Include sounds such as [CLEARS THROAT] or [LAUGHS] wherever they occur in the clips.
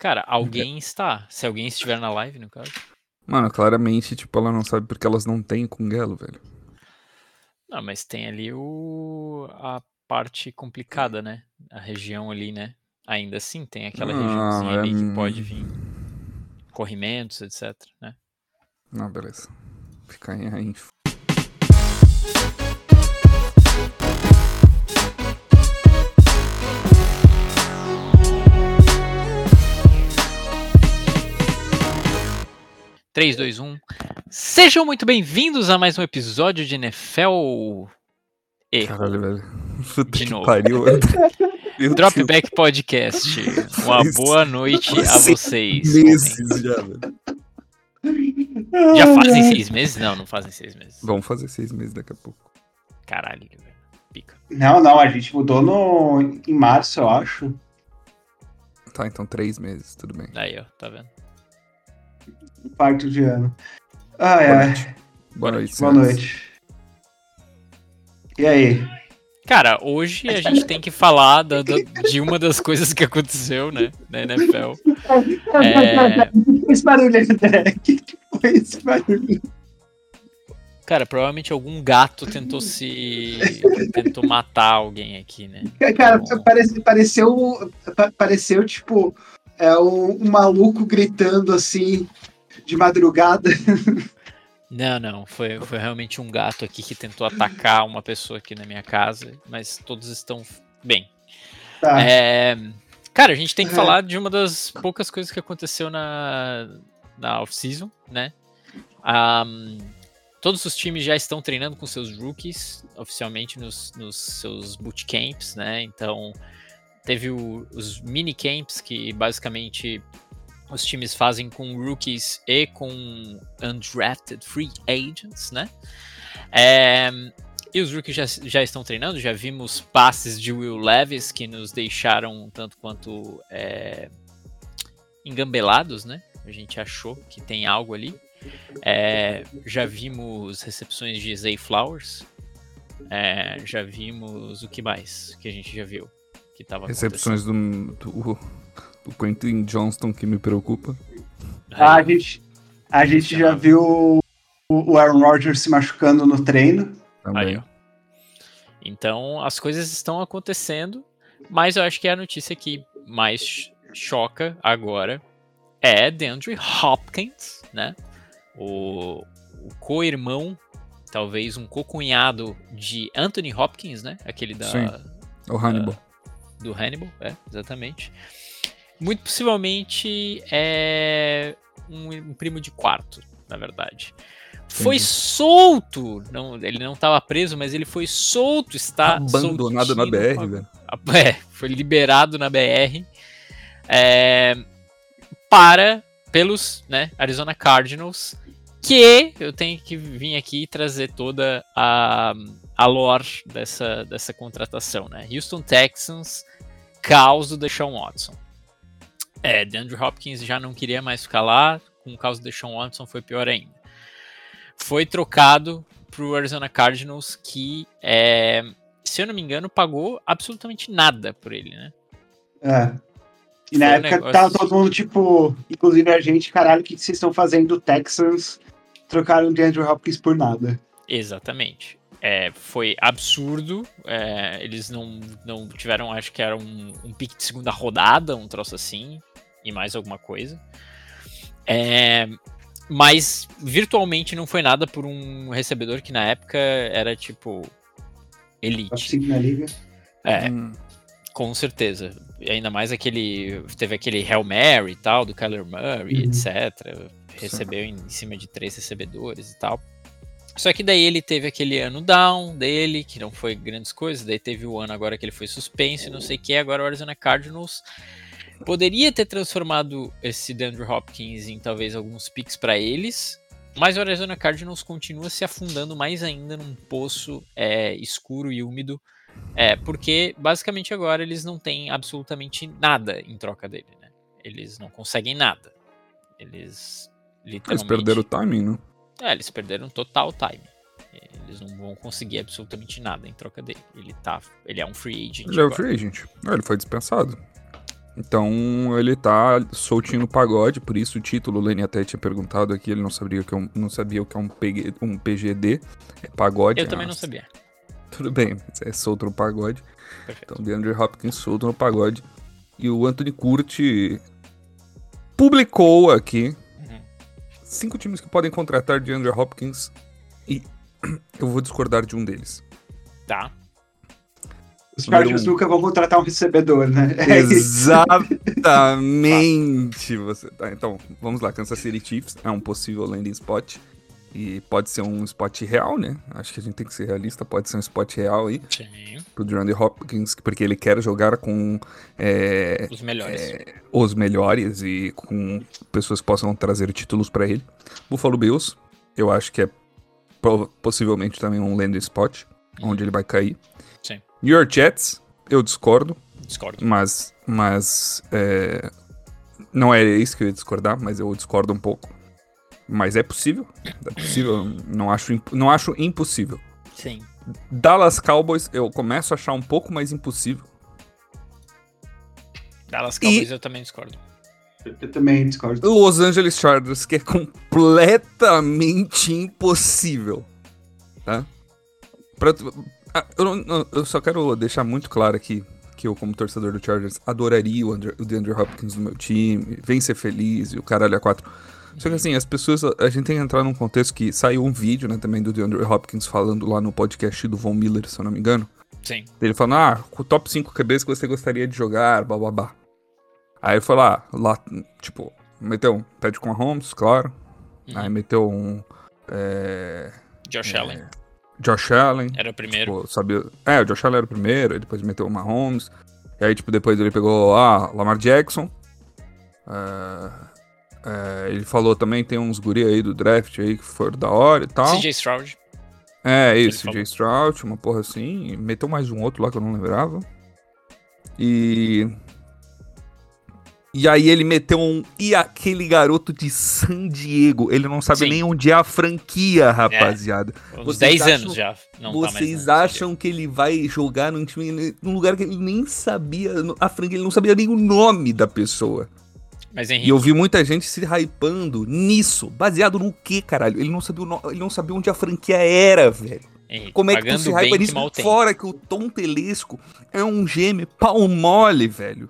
Cara, alguém está. Se alguém estiver na live, no caso. Mano, claramente, tipo, ela não sabe porque elas não têm Kungelo, velho. Não, mas tem ali o a parte complicada, né? A região ali, né? Ainda assim tem aquela Não, regiãozinha é ali que hum. pode vir corrimentos, etc, né? Não, beleza. Fica aí a info. Três, dois, um. Sejam muito bem-vindos a mais um episódio de NFL e Caralho, velho. Puta De que novo. pariu. Dropback Podcast. [LAUGHS] Uma boa noite a seis vocês. Meses já, velho. Já fazem seis meses? Não, não fazem seis meses. Vamos fazer seis meses daqui a pouco. Caralho, velho. Pica. Não, não, a gente mudou no, em março, eu acho. Tá, então três meses, tudo bem. Aí, ó, tá vendo? Quarto de ano. Ai, Boa ai. noite. Boa noite, Boa senhores. noite. E aí? Cara, hoje a gente tem que falar da- da- de uma das coisas que aconteceu, né, na NFL. É, que foi esse barulho, André? Que que foi esse barulho? cara, provavelmente algum gato tentou se. tentou matar alguém aqui, né? Cara, Bom. parece, pareceu, pa- pareceu, tipo, é, um, um maluco gritando assim, de madrugada. Não, não, foi, foi realmente um gato aqui que tentou atacar uma pessoa aqui na minha casa, mas todos estão bem. Tá. É, cara, a gente tem que É. falar de uma das poucas coisas que aconteceu na, na off-season, né? Ahm, todos os times já estão treinando com seus rookies oficialmente nos, nos seus bootcamps, né? Então, teve o- os mini camps que basicamente os times fazem com rookies e com undrafted free agents, né? É, e os rookies já, já estão treinando, já vimos passes de Will Levis que nos deixaram tanto quanto é, engambelados, né? A gente achou que tem algo ali. É, já vimos recepções de Zay Flowers. É, já vimos o que mais que a gente já viu que tava Recepções do, do, do Quentin Johnston que me preocupa. Ah, a Aí, gente, a gente já viu o, o Aaron Rodgers se machucando no treino. Também. Aí. Então as coisas estão acontecendo, mas eu acho que a notícia que mais ch- choca agora é DeAndre Hopkins, né? O, o co-irmão, talvez um co-cunhado de Anthony Hopkins, né? Aquele da, Sim. O Hannibal. do Hannibal, é, exatamente. Muito possivelmente é um, um primo de quarto, na verdade. Foi Entendi. solto, não, ele não estava preso, mas ele foi solto, está Abandonado na BR, velho. É, foi liberado na BR é, para pelos né, Arizona Cardinals, que eu tenho que vir aqui e trazer toda a, a lore dessa, dessa contratação, né? Houston Texans, caos do Deshaun Watson. É, DeAndre Hopkins já não queria mais ficar lá, com o caos do Deshaun Watson foi pior ainda. Foi trocado pro Arizona Cardinals, que, é, se eu não me engano, pagou absolutamente nada por ele, né? É. E na Foi um época negócio- tava todo mundo, tipo, inclusive a gente, caralho, o que que vocês estão fazendo? Texans trocaram de Andrew Hopkins por nada. Exatamente. É, foi absurdo. é, eles não, não tiveram, acho que era um, um pique de segunda rodada, um troço assim, e mais alguma coisa. É, mas virtualmente não foi nada por um recebedor que na época era tipo elite. 5 na liga. É, Hum, com certeza. E ainda mais aquele. Teve aquele Hail Mary e tal, do Kyler Murray, Uhum. etc. Recebeu em cima de três recebedores e tal. Só que daí ele teve aquele ano down dele, que não foi grandes coisas. Daí teve o ano agora que ele foi suspenso e não sei o que. Agora o Arizona Cardinals poderia ter transformado esse DeAndre Hopkins em talvez alguns picks para eles. Mas o Arizona Cardinals continua se afundando mais ainda num poço é, escuro e úmido é, porque basicamente agora eles não têm absolutamente nada em troca dele, né? Eles não conseguem nada. Eles literalmente. Eles perderam o timing, né? É, eles perderam total time. Eles não vão conseguir absolutamente nada em troca dele. Ele tá, ele é um free agent. Ele é o agora. free agent. Ah, ele foi dispensado. Então ele tá soltinho no pagode, por isso o título, o Lenny até tinha perguntado aqui, ele não sabia o que é um, não sabia o que é um, PG, um PGD, é pagode. Eu é também uma- não sabia. [LAUGHS] Tudo bem, é solto no pagode. Perfeito. Então, DeAndre Hopkins solto no pagode. E o Anthony Curti publicou aqui Uhum. cinco times que podem contratar DeAndre Hopkins e [CLEARS THROAT] eu vou discordar de um deles. Tá. Os um. nunca vão contratar um recebedor, né? [LAUGHS] É. Exatamente. você tá, então, vamos lá. Kansas City Chiefs é um possível landing spot. E pode ser um spot real, né? Acho que a gente tem que ser realista. Pode ser um spot real aí Sim. pro DeAndre Hopkins, porque ele quer jogar com é, Os melhores. os melhores e com pessoas que possam trazer títulos pra ele. Buffalo Bills, eu acho que é possivelmente também um landing spot, onde ele vai cair. New York Jets, eu discordo, Discordo. mas, mas é, não é isso que eu ia discordar, mas eu discordo um pouco. Mas é possível, é possível, não acho, não acho impossível. Sim. Dallas Cowboys, eu começo a achar um pouco mais impossível. Dallas Cowboys eu também discordo. Eu também discordo. Los Angeles Chargers, que é completamente impossível. Tá? Pra tu- ah, eu, não- eu só quero deixar muito claro aqui que eu, como torcedor do Chargers, adoraria o, Andrew, o DeAndre Hopkins no meu time, vem ser feliz e o caralho a quatro. Só que assim, as pessoas, a, a gente tem que entrar num contexto que saiu um vídeo, né, também do DeAndre Hopkins falando lá no podcast do Von Miller, se eu não me engano. Sim. Ele falando, ah, o top 5 QBs que você gostaria de jogar, bababá. Aí ele foi lá, lá, tipo, meteu um Patrick Mahomes, claro. Uhum. Aí meteu um é, Josh é, Allen Josh Allen. era o primeiro. Tipo, sabia, é, o Josh Allen era o primeiro, aí depois meteu o Mahomes. E aí, tipo, depois ele pegou, ah, Lamar Jackson. É, é, ele falou também, tem uns guri aí do draft aí que foram da hora e tal. CJ Stroud. É, isso, falou. J. Stroud, uma porra assim. Meteu mais um outro lá que eu não lembrava. E. E aí ele meteu um. E aquele garoto de San Diego? Ele não sabe Sim. nem onde é a franquia, rapaziada. Uns Vocês 10 acham- anos já. Não tá Vocês na- acham que ele vai jogar num time. num lugar que ele nem sabia. A franquia, ele não sabia nem o nome da pessoa. Mas E Henrique, eu vi muita gente se hypando nisso. Baseado no quê, caralho? Ele não sabia, o no- ele não sabia onde a franquia era, velho. Henrique, Como é que tu se hypa nisso? Fora que o Tom Telesco é um gêmeo pau mole, velho.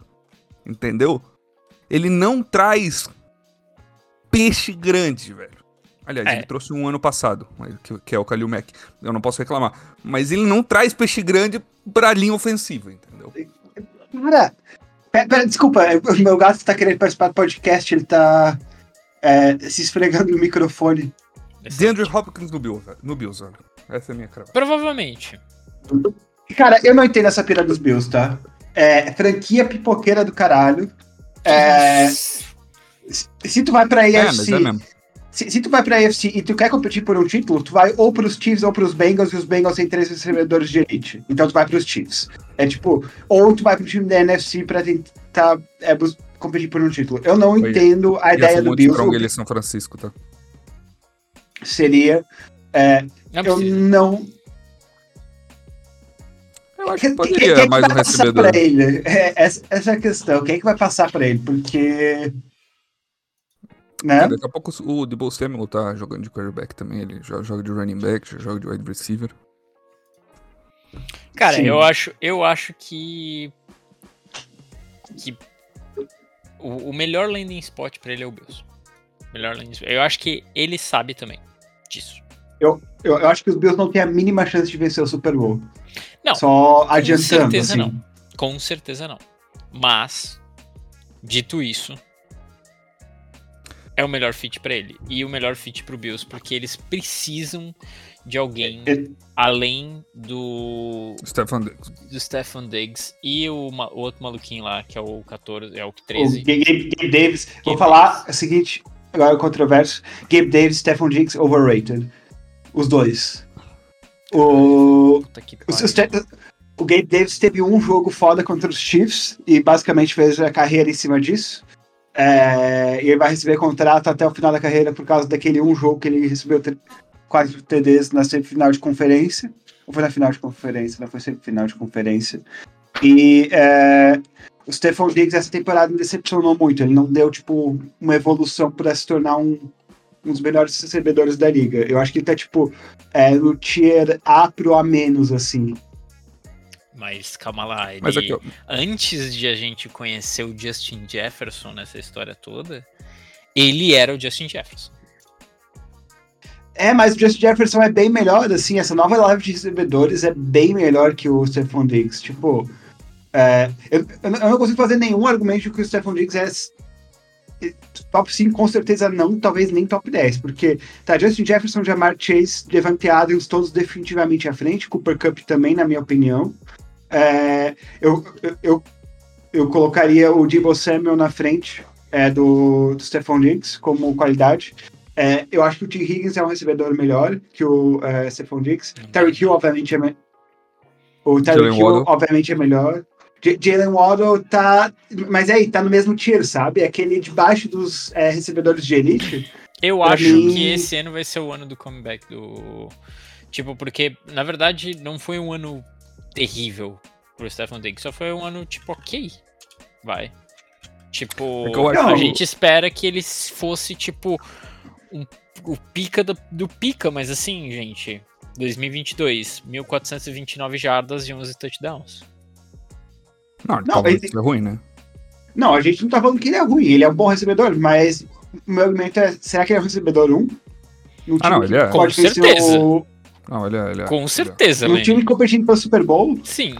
Entendeu? Ele não traz peixe grande, velho. Aliás, É. ele trouxe um ano passado, que, que é o Kalil Mack. Eu não posso reclamar. Mas ele não traz peixe grande pra linha ofensiva, entendeu? Cara, pera, pera, desculpa, o meu gato tá querendo participar do podcast, ele tá é, se esfregando no microfone. DeAndre Hopkins no Bills, velho. No Bills, velho. Essa é a minha crava. Provavelmente. Cara, eu não entendo essa pira dos Bills, tá? É, franquia pipoqueira do caralho. É, se tu vai pra É, mas AFC, é mesmo. se, se tu vai pra AFC e tu quer competir por um título, tu vai ou pros Chiefs ou pros Bengals, e os Bengals têm três recebedores de elite. Então tu vai pros Chiefs. É tipo, ou tu vai pro time da NFC pra tentar é, competir por um título. Eu não Oi. entendo a Ia ideia do Bills. strong ele é São Francisco, tá? Seria. é, Não eu não. Eu acho Quem, que quem- poderia quem que mais vai um passar recebedor. pra ele? É, essa, essa é a questão. Quem é que vai passar pra ele? Porque. Né? É, daqui a pouco o Debo Samuel tá jogando de quarterback também. Ele já joga de running back, já joga de wide receiver. Cara, Sim. eu acho, eu acho que. que o, o melhor landing spot pra ele é o Bills. Melhor landing spot. Eu acho que ele sabe também disso. Eu, eu acho que os Bills não têm a mínima chance de vencer o Super Bowl. Não, Só Com adiantando. certeza assim. não. Com certeza não. Mas, dito isso, é o melhor fit pra ele. E o melhor fit pro Bills, porque eles precisam de alguém É- além do, Stefan Diggs. do Stefan Diggs e o, o outro maluquinho lá, que é o 14, é o O 13. Gabe, Gabe Davis. Vou Gabe falar o seguinte, agora é controverso. Gabe Davis, Stephon Diggs, overrated. Os dois. O, os- os o Gabe Davis teve um jogo foda contra os Chiefs e basicamente fez a carreira em cima disso. É, e ele vai receber contrato até o final da carreira por causa daquele um jogo que ele recebeu quatro TDs na semifinal de conferência. Ou foi na final de conferência? Não foi semifinal de conferência. E é, o Stephon Diggs essa temporada me decepcionou muito. Ele não deu, tipo, uma evolução para se tornar um, um dos melhores recebedores da liga. Eu acho que ele tá, tipo, é, no tier A pro A menos, assim. Mas calma lá, ele, Mas aqui, antes de a gente conhecer o Justin Jefferson nessa história toda, ele era o Justin Jefferson. É, mas o Justin Jefferson é bem melhor, assim, essa nova live de recebedores é bem melhor que o Stephon Diggs. Tipo, é, eu, eu não consigo fazer nenhum argumento de que o Stephon Diggs é top 5, com certeza não, talvez nem top 10, porque tá Justin Jefferson, Jamar Chase, Devante Adams, todos definitivamente à frente, Cooper Cup também, na minha opinião. É, eu, eu, eu, eu colocaria o Debo Samuel na frente é, do, do Stephon Diggs como qualidade. É, eu acho que o T. Higgins é um recebedor melhor que o é, Stephon Diggs. Terry Hill, obviamente, é me... O Terry Hill, obviamente, é melhor. Jalen Waddle tá. Mas aí, tá no mesmo tiro, sabe? É aquele debaixo dos é, recebedores de elite. Eu acho mim- que esse ano vai ser o ano do comeback do. Tipo, porque, na verdade, não foi um ano terrível pro Stefan Diggs, só foi um ano, tipo, ok. Vai. Tipo, É que eu acho- a gente espera que ele fosse, tipo, um- o pica do, do pica, mas assim, gente. 2022, 1429 jardas e 11 touchdowns. Não, então ele- é ruim, né? Não, a gente não tá falando que ele é ruim, ele é um bom recebedor, mas o meu argumento é: será que ele é um recebedor 1? Num Ah, não, time ele é. Com certeza. O, Não, ele é, ele é- Com ele é. certeza, Lenny. time competindo pelo Super Bowl? Sim.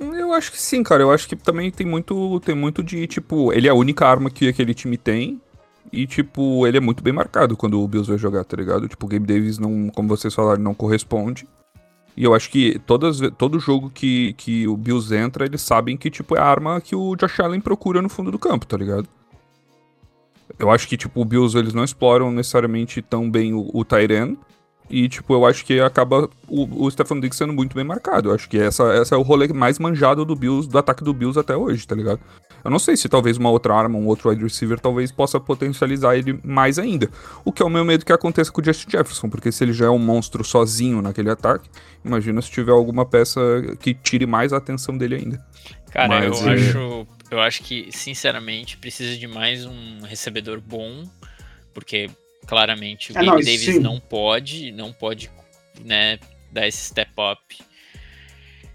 Eu acho que sim, cara. Eu acho que também tem muito, tem muito de, tipo, ele é a única arma que aquele time tem. E, tipo, ele é muito bem marcado quando o Bills vai jogar, tá ligado? Tipo, o Gabe Davis não, como vocês falaram, não corresponde. E eu acho que todas, todo jogo que, que o Bills entra, eles sabem que, tipo, é a arma que o Josh Allen procura no fundo do campo, tá ligado? Eu acho que, tipo, o Bills, eles não exploram necessariamente tão bem o, o. E, tipo, eu acho que acaba o, o Stefan Diggs sendo muito bem marcado. Eu acho que essa, essa é o rolê mais manjado do Bills, do ataque do Bills até hoje, tá ligado? Eu não sei se talvez uma outra arma, um outro wide receiver, talvez possa potencializar ele mais ainda. O que é o meu medo que aconteça com o Justin Jefferson, porque se ele já é um monstro sozinho naquele ataque, imagina se tiver alguma peça que tire mais a atenção dele ainda. Cara, Mas, eu é. acho. Eu acho que, sinceramente, precisa de mais um recebedor bom, porque claramente o Ah, Gabe não, Davis sim. não pode, não pode, né, dar esse step up.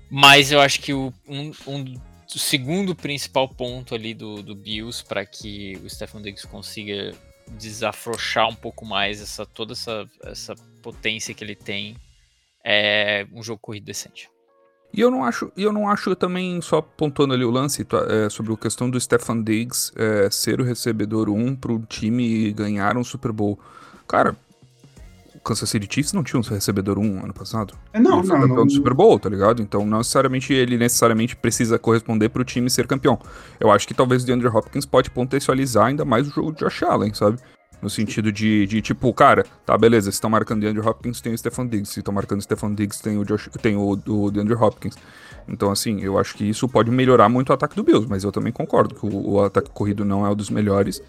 Mas eu acho que o, um, um- o segundo principal ponto ali do, do Bills para que o Stefan Diggs consiga desafrouxar um pouco mais essa toda essa, essa potência que ele tem é um jogo corrido decente. E eu não acho, eu não acho também, só pontuando ali o lance tá, é, sobre a questão do Stefan Diggs é, ser o recebedor 1 pro time ganhar um Super Bowl. Cara, o Kansas City Chiefs não tinha um recebedor 1 ano passado. Não, ele foi não, campeão não. do Super Bowl, tá ligado? Então não necessariamente ele necessariamente precisa corresponder pro time ser campeão. Eu acho que talvez o DeAndre Hopkins pode potencializar ainda mais o jogo de Josh Allen, sabe? No sentido de, de tipo, cara, tá, beleza, se estão marcando DeAndre Hopkins, tem o Stephon Diggs. Se estão marcando o Stephon Diggs, tem o, Josh, tem o, o DeAndre Hopkins. Então, assim, eu acho que isso pode melhorar muito o ataque do Bills, mas eu também concordo que o, o ataque corrido não é um dos melhores.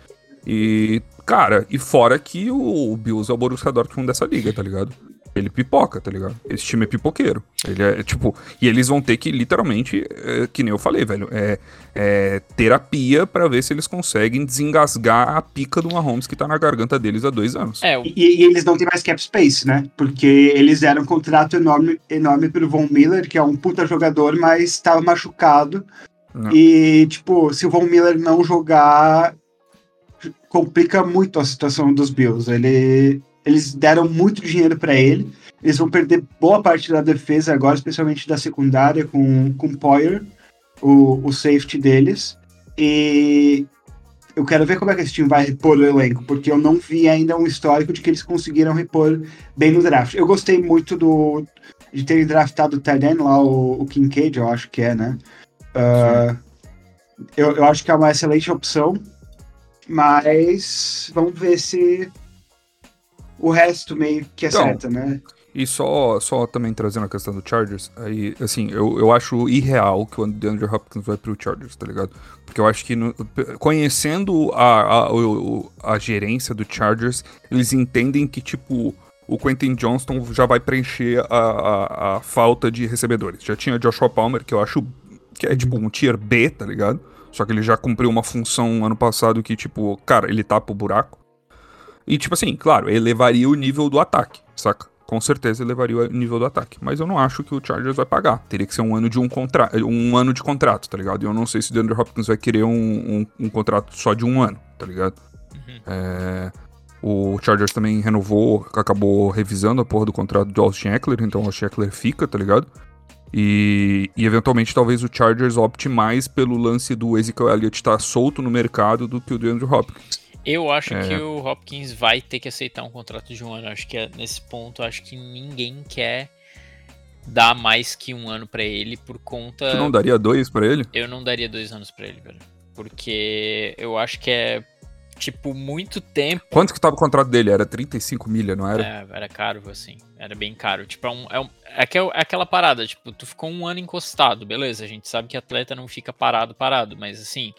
E, cara, e fora que o, o Bills é o Borussia Dortmund dessa liga, tá ligado? Ele pipoca, tá ligado? Esse time é pipoqueiro. Ele é, tipo, e eles vão ter que, literalmente, é, que nem eu falei, velho, é, é terapia pra ver se eles conseguem desengasgar a pica do Mahomes que tá na garganta deles há dois anos. É, o E, e eles não têm mais cap space, né? Porque eles deram um contrato enorme, enorme pro Von Miller, que é um puta jogador, mas estava machucado. Não. E, tipo, se o Von Miller não jogar, complica muito a situação dos Bills. Ele, eles deram muito dinheiro para ele. Eles vão perder boa parte da defesa agora, especialmente da secundária, com, com Poyer, o, o safety deles. E eu quero ver como é que esse time vai repor o elenco, porque eu não vi ainda um histórico de que eles conseguiram repor bem no draft. Eu gostei muito do de terem draftado o Tyrene lá, o, o Kincaid, eu acho que é, né? Ah, eu, eu acho que é uma excelente opção, mas vamos ver se o resto meio que Então, acerta, né? E só, só também trazendo a questão do Chargers, aí, assim, eu, eu acho irreal que o DeAndre Hopkins vai pro Chargers, tá ligado? Porque eu acho que, no- conhecendo a, a, o- a gerência do Chargers, eles entendem que, tipo, o Quentin Johnston já vai preencher a, a, a falta de recebedores. Já tinha Joshua Palmer, que eu acho que é tipo um tier B, tá ligado? Só que ele já cumpriu uma função ano passado que, tipo, cara, ele tapa o buraco. E, tipo assim, claro, elevaria o nível do ataque, saca? Com certeza elevaria o nível do ataque. Mas eu não acho que o Chargers vai pagar. Teria que ser um ano de um contrato. Um ano de contrato, tá ligado? E eu não sei se o DeAndre Hopkins vai querer um, um, um contrato só de um ano, tá ligado? Uhum. É, o Chargers também renovou, acabou revisando a porra do contrato do Austin Eckler, então o Austin Eckler fica, tá ligado? E, e, eventualmente talvez o Chargers opte mais pelo lance do Ezekiel Elliott estar solto no mercado do que o DeAndre Hopkins. Eu acho É. que o Hopkins vai ter que aceitar um contrato de um ano. Acho que é- nesse ponto, acho que ninguém quer dar mais que um ano pra ele por conta. Tu não daria dois pra ele? Eu não daria dois anos pra ele, velho. Porque eu acho que é, tipo, muito tempo. Quanto que tava o contrato dele? Era 35 milha, não era? É, era caro, assim. Era bem caro. Tipo, é, um, é, um- é aquel- é aquela parada, tipo, tu ficou um ano encostado, beleza. A gente sabe que atleta não fica parado, parado, mas assim,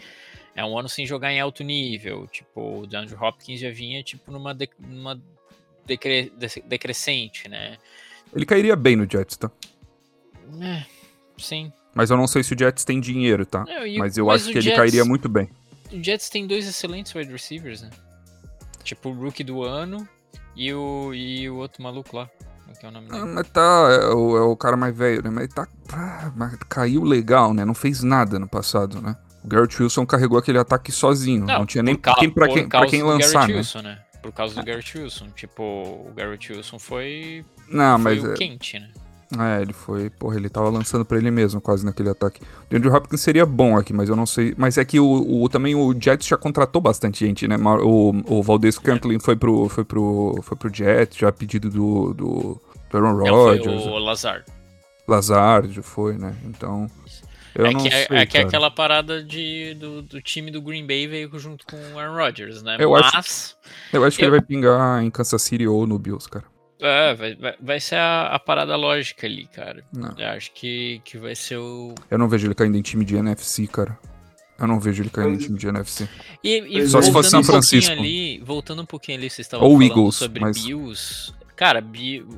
é um ano sem jogar em alto nível. Tipo, o DeAndre Hopkins já vinha, tipo, numa, de- numa decre- dec- decrescente, né? Ele cairia bem no Jets, tá? É, sim. Mas eu não sei se o Jets tem dinheiro, tá? Não, Mas eu mas acho que ele Jets- cairia muito bem. O Jets tem dois excelentes wide receivers, né? Tipo, o rookie do ano e o, e o outro maluco lá. É que é o nome Ah, dele? mas tá, é o, é o cara mais velho, né? Mas tá. ah, mas caiu legal, né? Não fez nada no passado, né? O Garrett Wilson carregou aquele ataque sozinho. Não, tinha nem quem, pra, quem, pra quem do lançar, né? Wilson, né? Por causa do Garrett Wilson. Tipo, o Garrett Wilson foi, Não, foi mas. é- quente, né? É, ele foi. Porra, ele tava lançando pra ele mesmo, quase naquele ataque. O Andrew Hopkins seria bom aqui, mas eu não sei. Mas é que o, o- também o Jets já contratou bastante gente, né? O, o Valdez Cantlin foi pro, foi, pro, foi pro Jets, já a pedido do, do, do Aaron Não, foi Rodgers. o Lazard. Lazard já foi, né? Então. Eu é que, é- sei. é, que é aquela parada de, do, do time do Green Bay veio junto com o Aaron Rodgers, né? Eu acho- Mas, Eu acho que eu- ele vai pingar em Kansas City ou no Bills, cara. é, vai, vai, vai ser a, a parada lógica ali, cara. Não. Eu acho que, que vai ser o. Eu não vejo ele caindo em time de NFC, cara. Eu não vejo ele caindo em time de NFC. E, e Só se fosse São um Francisco. Ali, voltando um pouquinho ali, vocês estavam Ou falando Eagles, sobre mas- Bills. Cara,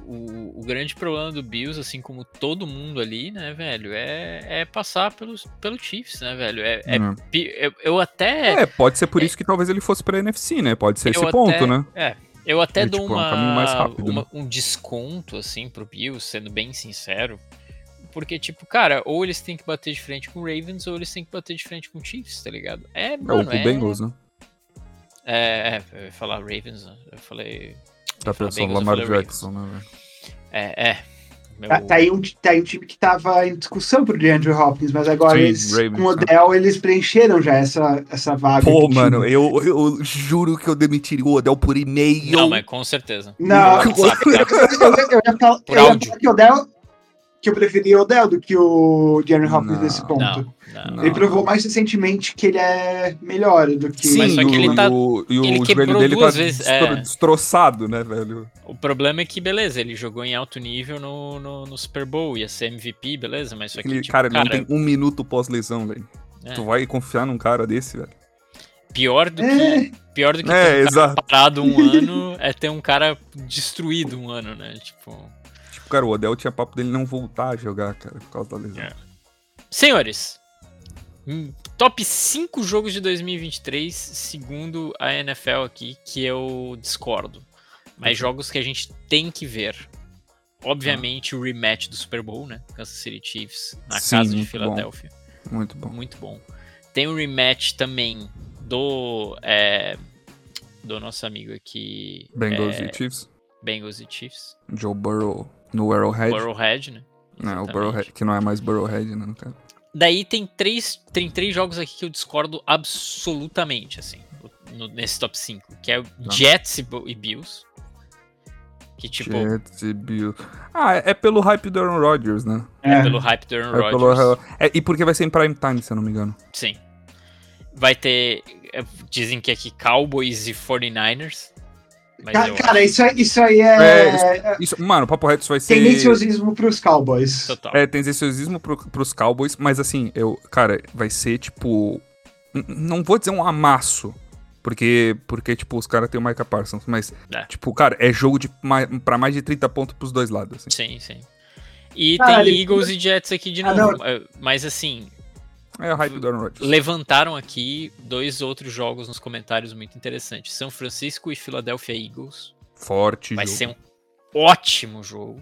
o, o grande problema do Bills, assim como todo mundo ali, né, velho, é, é passar pelos, pelo Chiefs, né, velho? É, é Hum. pi- eu, eu até. É, pode ser por isso que talvez ele fosse pra NFC, né? Pode ser esse até- ponto, né? É. Eu até É, dou tipo, é um uma, uma- né? um desconto, assim, pro Bills, sendo bem sincero. Porque, tipo, cara, ou eles têm que bater de frente com o Ravens, ou eles têm que bater de frente com o Chiefs, tá ligado? É, É mano, o com o Bengals, né? É, é, eu ia falar Ravens, né? eu falei. Tá eu pensando eu Lamar. Jackson, né, velho? É, é. Meu- Tá, tá aí um, tá aí um time que tava em discussão pro DeAndre Hopkins, mas agora Sim, eles, Ravens, com o né? Odell, eles preencheram já essa, essa vaga. Pô, mano, eu, eu juro que eu demitiria o Odell por e-mail. Não, mas com certeza. Não, tá? eu, eu, eu ia falar, Por eu ia falar que o Odell, que eu preferia o Odell do que o DeAndre Hopkins Não, nesse ponto. Não, não. Ele provou mais recentemente que ele é melhor do que. Sim, Mas só que e o- ele tá- o, e o ele joelho dele tá vezes, destro- é. destroçado, né, velho? O problema é que, beleza, ele jogou em alto nível no, no, no Super Bowl, ia ser MVP, beleza, mas só que, Aquele tipo, cara, cara, não tem um minuto pós-lesão, velho. é, Tu vai confiar num cara desse, velho? pior do que, É, pior do que É, ter um parado um [LAUGHS] ano é ter um cara destruído um ano, né? Tipo. Tipo, cara, o Odell tinha papo dele não voltar a jogar, cara, por causa da lesão. É. Senhores, hum, top 5 jogos de 2023, segundo a NFL aqui, que eu discordo. Mas jogos que a gente tem que ver. Obviamente o rematch do Super Bowl, né? Kansas City Chiefs na Sim, casa de bom. Filadélfia. Muito bom. Muito bom. Tem o rematch também do é, do nosso amigo aqui Bengals é, e Chiefs. Bengals e Chiefs. Joe Burrow no Arrowhead. Burrowhead, né? Não, o. Burrowhead, que não é mais Burrowhead, né, no caso. Daí tem três, tem três jogos aqui que eu discordo absolutamente, assim, no- nesse top 5, que é o Jets e, e Bills. Que, tipo, Jets e Bills. Ah, é é pelo hype do Aaron Rodgers, né? é. pelo hype do Aaron É Rodgers. pelo... é, e porque vai ser em prime time, se eu não me engano. Sim. Vai ter. é, Dizem que aqui Cowboys e 49ers. Mas Ca- eu Cara, isso, aí- isso aí é, É, Isso, mano, o Papo Reto isso vai ser... tendenciosismo pros Cowboys. total. É, tendenciosismo pro, pros Cowboys, mas assim, eu, cara, vai ser tipo. Não vou dizer um amasso, porque, porque tipo, os caras têm o Micah Parsons, mas, É. tipo, cara, é jogo de mais, pra mais de 30 pontos pros dois lados, assim. Sim, sim. E Ah, tem ele- Eagles e Jets aqui de Ah, novo. não. é, Mas assim, É a hype do Aaron Rodgers. levantaram aqui dois outros jogos nos comentários muito interessantes. São Francisco e Philadelphia Eagles. Forte Vai jogo. ser um ótimo jogo.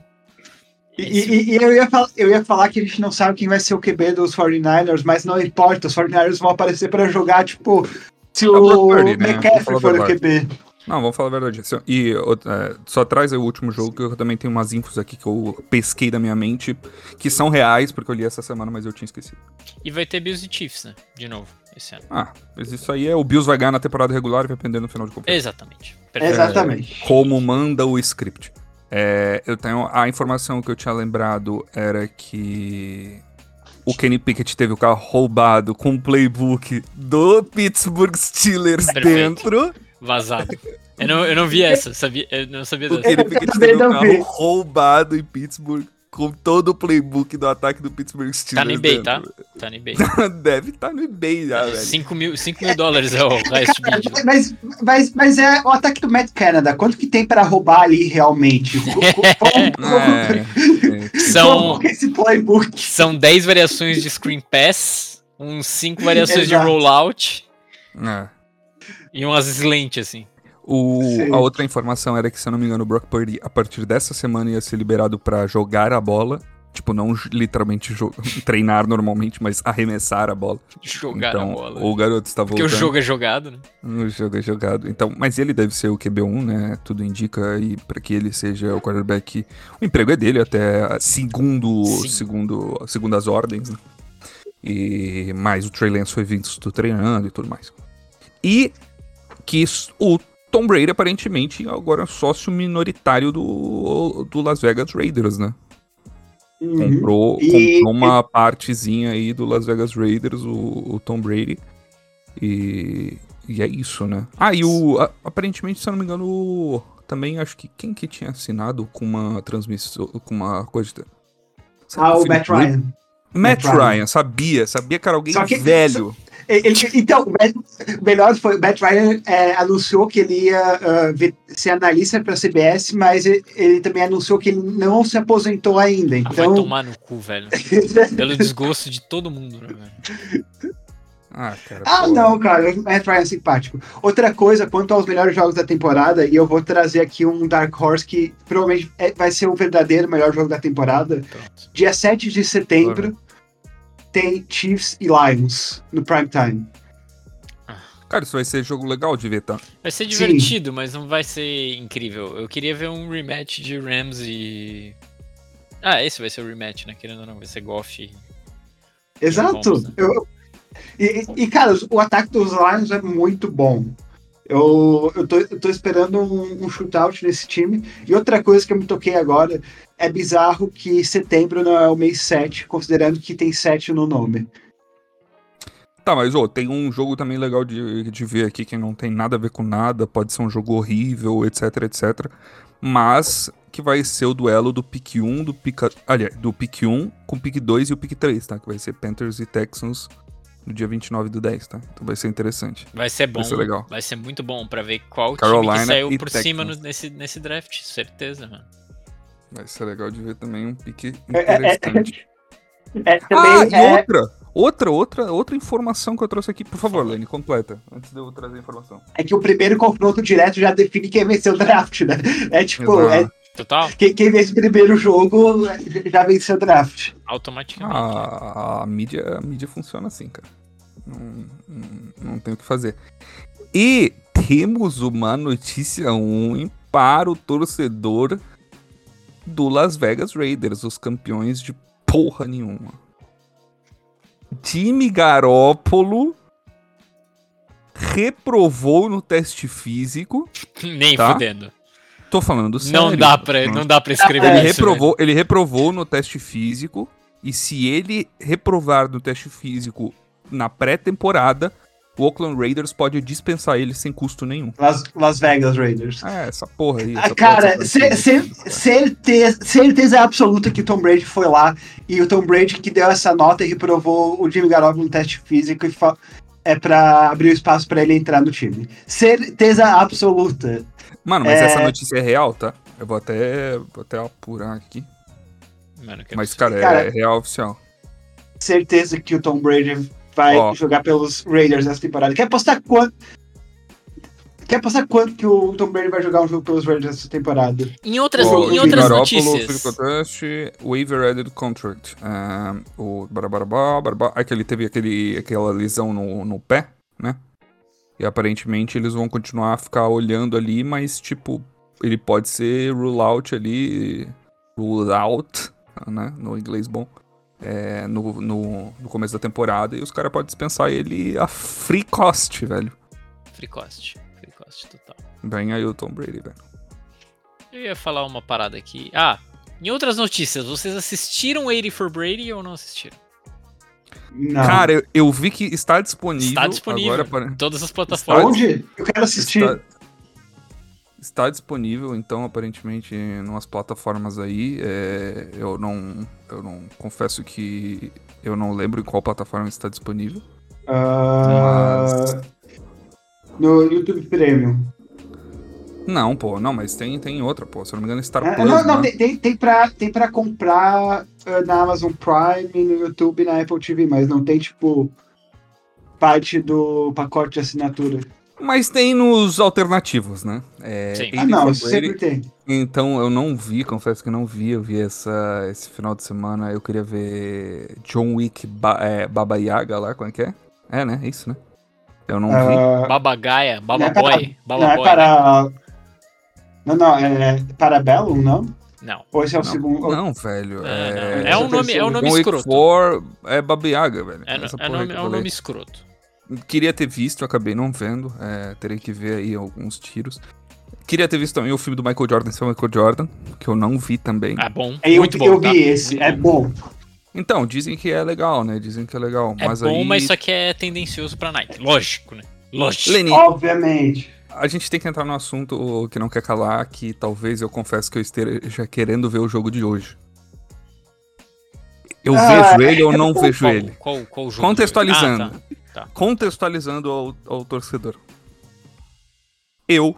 E, e- e eu, ia fal- eu ia falar que a gente não sabe quem vai ser o QB dos 49ers, mas não importa, os 49ers vão aparecer pra jogar, tipo, se É o o né? McCaffrey falar for o. QB. Não, vamos falar a verdade. Se- E é, só traz aí o último jogo, que eu também tenho umas infos aqui que eu pesquei da minha mente, que são reais, porque eu li essa semana, mas eu tinha esquecido. E vai ter Bills e Chiefs, né? De novo, esse ano. Ah, mas isso aí é o Bills vai ganhar na temporada regular e vai perder no final de conferência. Exatamente. Perfeito. Exatamente. Como manda o script. É, eu tenho a informação que eu tinha lembrado era que o Kenny Pickett teve o carro roubado com o playbook do Pittsburgh Steelers Perfeito. dentro. Vazado. Eu não, eu não vi essa, sabia, eu não sabia dessa. Kenny Pickett também teve o não carro roubado em Pittsburgh com todo o playbook do ataque do Pittsburgh Steelers. Tá no eBay, tá? dentro. Tá no eBay. [LAUGHS] Deve estar no eBay já, velho. 5 mil, 5 mil dólares é o resto do vídeo. Mas, mas, mas é o ataque do Matt Canada. Quanto que tem pra roubar ali realmente? [LAUGHS] Co- Como, É, é. São, esse playbook? são 10 variações de screen pass, uns 5 variações de Exato. rollout é. E umas slant, assim. O, Sim. a outra informação era que, se eu não me engano, o Brock Purdy, a partir dessa semana, ia ser liberado pra jogar a bola. Tipo, não literalmente [LAUGHS] treinar normalmente, mas arremessar a bola. Jogar então, a bola. o garoto está Porque voltando. o jogo é jogado, né? O jogo é jogado. Então, mas ele deve ser o QB1, né? Tudo indica aí para que ele seja o quarterback. O emprego é dele até segundo, Sim. segundo, segundo as ordens, né? E mais o Trey Lance foi visto treinando e tudo mais. E que o Tom Brady aparentemente agora é sócio minoritário do, do Las Vegas Raiders, né? Uhum. Comprou, E- comprou uma partezinha aí do Las Vegas Raiders, o, o Tom Brady. E, e é isso, né? Ah, e o. a- aparentemente, se eu não me engano, o- também acho que quem que tinha assinado com uma transmissão, com uma coisa. de- Ah, o Matt? Ryan. Matt Matt Ryan. Ryan. sabia, sabia que era alguém Só que- velho. Ele- então, o Matt- melhor foi o Matt Ryan é, anunciou que ele ia ah, ver- ser analista para a CBS, mas ele, ele também anunciou que ele não se aposentou ainda. Ah, vai Então, tomar no cu, velho. [LAUGHS] Pelo desgosto de todo mundo, né, velho? Ah, cara. Ah, pô. não, cara, o Matt Ryan é simpático. Outra coisa, quanto aos melhores jogos da temporada, e eu vou trazer aqui um Dark Horse que provavelmente é- vai ser o verdadeiro melhor jogo da temporada. Pronto. Dia 7 de setembro tem Chiefs e Lions no prime time. Cara, isso vai ser jogo legal de ver, tá? Vai ser Sim. divertido, mas não vai ser incrível. Eu queria ver um rematch de Rams e. Ah, esse vai ser o rematch, né? Querendo ou não, vai ser Goff. e- Exato. Vamos, né? Eu- e, e, cara, o ataque dos Lions é muito bom. Eu, eu, tô, eu tô esperando um, um shootout nesse time. E outra coisa que eu me toquei agora é bizarro que setembro não é o mês 7, considerando que tem 7 no nome. Tá, mas ô, tem um jogo também legal de, de ver aqui que não tem nada a ver com nada, pode ser um jogo horrível, etc, etc. Mas que vai ser o duelo do pick 1, do pick. Aliás, do pick 1 com o pick 2 e o pick 3, tá? Que vai ser Panthers e Texans no dia 29 do 10, tá? Então vai ser interessante. Vai ser bom. Vai ser legal. Vai ser muito bom pra ver qual time Carolina que saiu por Texans. cima no- nesse, nesse draft. Certeza, mano. Vai ser legal de ver também um pick É, é, é, interessante. é, Ah, também e é, outra! Outra, outra, outra informação que eu trouxe aqui, por favor, Lene, completa, antes de eu trazer a informação. é que o primeiro confronto direto já define quem venceu o draft, né? É tipo, Exato. é, Total? quem, quem vence o primeiro jogo já venceu o draft. Automaticamente. A, a mídia, a mídia funciona assim, cara. Não, não, não tem o que fazer. E temos uma notícia ruim para o torcedor do Las Vegas Raiders, os campeões de porra nenhuma. Time Garópolo reprovou no teste físico. [LAUGHS] Nem tá. fudendo. Tô falando sério. Não dá, pra, não dá pra escrever Ele isso. reprovou, ele reprovou no teste físico. E se ele reprovar no teste físico na pré-temporada, o Oakland Raiders pode dispensar ele sem custo nenhum. Las, Las Vegas Raiders. É, essa porra aí. Ah, essa cara, porra, ce- franquia. certeza, certeza absoluta que o Tom Brady foi lá e o Tom Brady que deu essa nota e reprovou o Jimmy Garoppolo no teste físico e é pra abrir o espaço pra ele entrar no time. Certeza absoluta. Mano, mas é- essa notícia é real, tá? Eu vou até, vou até apurar aqui. Mano, Mas, cara, é Cara, real oficial. Certeza que o Tom Brady vai Ó. jogar pelos Raiders nessa temporada. Quer apostar quanto? Quer apostar quanto que o Tom Brady vai jogar um jogo pelos Raiders nessa temporada? Em outras, Ó, em o outras notícias. Physical Test, Waiver Added Contract. Ah, o barabarabá, barabá. Ah, que ele teve aquele, aquela lesão no, no pé, né? E aparentemente eles vão continuar a ficar olhando ali, mas tipo, ele pode ser rule out ali, rule out, né? No inglês bom. É, no, no, no começo da temporada e os caras podem dispensar ele a free cost, velho. Free cost. Free cost total. Bem aí o Tom Brady, velho. Eu ia falar uma parada aqui. Ah, em outras notícias, vocês assistiram 80 for Brady ou não assistiram? Não. Cara, eu, eu vi que está disponível. Está disponível Agora, para- em todas as plataformas. Onde? Eu quero assistir. Está, está disponível, então, aparentemente, em umas plataformas aí. é, eu não. Eu não. Confesso que eu não lembro em qual plataforma está disponível. Ah, Mas- No YouTube Premium. Não, pô, não, mas tem, tem outra, pô. Se eu não me engano, Star Ah, Plus. não, não, né? tem, tem, pra, tem pra comprar ah, na Amazon Prime, no YouTube e na Apple TV, mas não tem, tipo, parte do pacote de assinatura. Mas tem nos alternativos, né? É, Sim. 80 Ah, não, sempre tem. Então, eu não vi, confesso que não vi. Eu vi essa, esse final de semana. Eu queria ver John Wick ba é, Baba Yaga lá, como é que é? É, né? É isso, né? Eu não vi. Ah, Babagaia, Não é Bababoy, não é para. Não, não, é Parabellum, não? Não. Ou esse é o Não, segundo. Não, velho. É, não. É um nome, é um nome escroto. 4 é Baba Yaga, velho. É, é porra nome, é um nome escroto. Queria ter visto, acabei não vendo. É, terei que ver aí alguns tiros. Queria ter visto também o filme do Michael Jordan, seu Michael Jordan, que eu não vi também. É bom, Eu, muito bom, eu tá? vi esse, é bom. Então, dizem que é legal, né? Dizem que é legal. É mas bom, aí... mas só que é tendencioso pra Nike. Lógico, né? Lógico. Lenny, Obviamente. A gente tem que entrar no assunto que não quer calar, que talvez eu confesso que eu esteja querendo ver o jogo de hoje. Eu Ah, vejo ele ou não vejo qual, ele? Qual, qual jogo? Contextualizando. Ah, tá. Tá. Contextualizando ao, ao torcedor. Eu.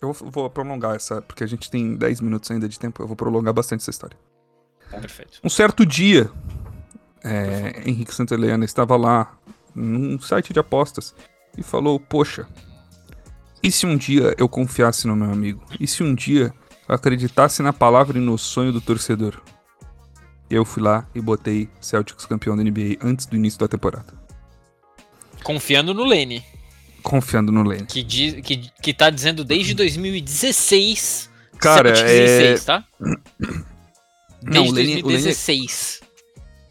Eu vou- prolongar essa, porque a gente tem 10 minutos ainda de tempo, eu vou prolongar bastante essa história. Perfeito. Um certo dia, é, Henrique Santeliana estava lá num site de apostas e falou: Poxa, e se um dia eu confiasse no meu amigo? E se um dia eu acreditasse na palavra e no sonho do torcedor? Eu fui lá e botei Celtics campeão da NBA antes do início da temporada. Confiando no Lene, Confiando no Lane. que, diz, que, que tá dizendo desde 2016. Cara, Celtics é- em seis, tá? Não, Desde o Lane- o Lane- 2016.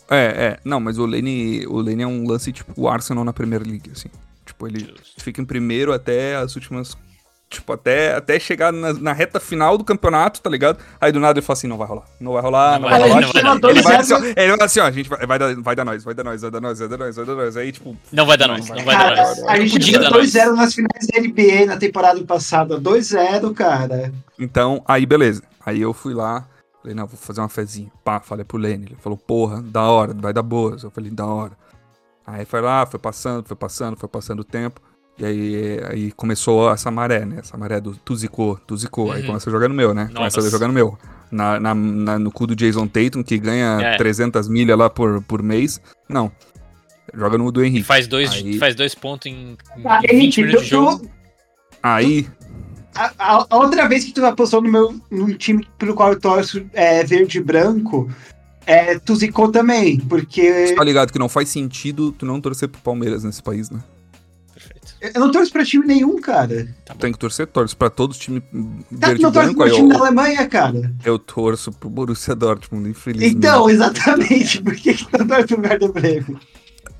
É, é. Não, mas o Lane, o Lane é um lance tipo o Arsenal na Premier League, assim. Tipo, ele Justo. fica em primeiro até as últimas. Tipo, até, até chegar na, na reta final do campeonato, tá ligado? Aí do nada ele fala assim: não vai rolar. Não vai rolar, não, Não vai, vai, rolar. não vai, não vai. Ele vai, Dois assim, ó, zero. ele vai assim, ó, a gente vai, vai, dar, vai dar nós, vai dar nós, vai dar nós, vai dar nós, vai dar nós. Aí, tipo, Não vai dar Não nós, vai. não vai dar Cara, nós. a gente deu dar nós. 2-0 nas finais da NBA na temporada passada. 2-0, cara. Então, aí beleza. Aí eu fui lá, falei, não, vou fazer uma fezinha. Pá, falei pro Lene. Ele falou, porra, da hora, vai dar boas. Eu falei, da hora. Aí foi lá, foi passando, foi passando, foi passando o tempo. E aí, aí começou essa maré, né? Essa maré do tu zicou, tu zicou. Aí Uhum. começa a jogar no meu, né? Começa a jogar no meu. Na, na, na- no cu do Jason Tatum, que ganha É. 300 milhas lá por, por mês. Não. Joga no do Henrique. faz dois, Aí- faz dois pontos em, em Ah, 20 Henrique, minutos de jogo. Aí, a, a- a outra vez que tu apostou no meu num time pelo qual eu torço é, verde e branco, é, tu zicou também, porque você tá ligado que não faz sentido tu não torcer pro Palmeiras nesse país, né? Perfeito. eu não torço pra time nenhum, cara. Tá. Tem que torcer, torce pra todos os times Tá, verde não torço branco. pro time da eu, Alemanha, cara. eu torço pro Borussia Dortmund, infelizmente. Então, exatamente. Por que que tu não torce pro Werder Bremen?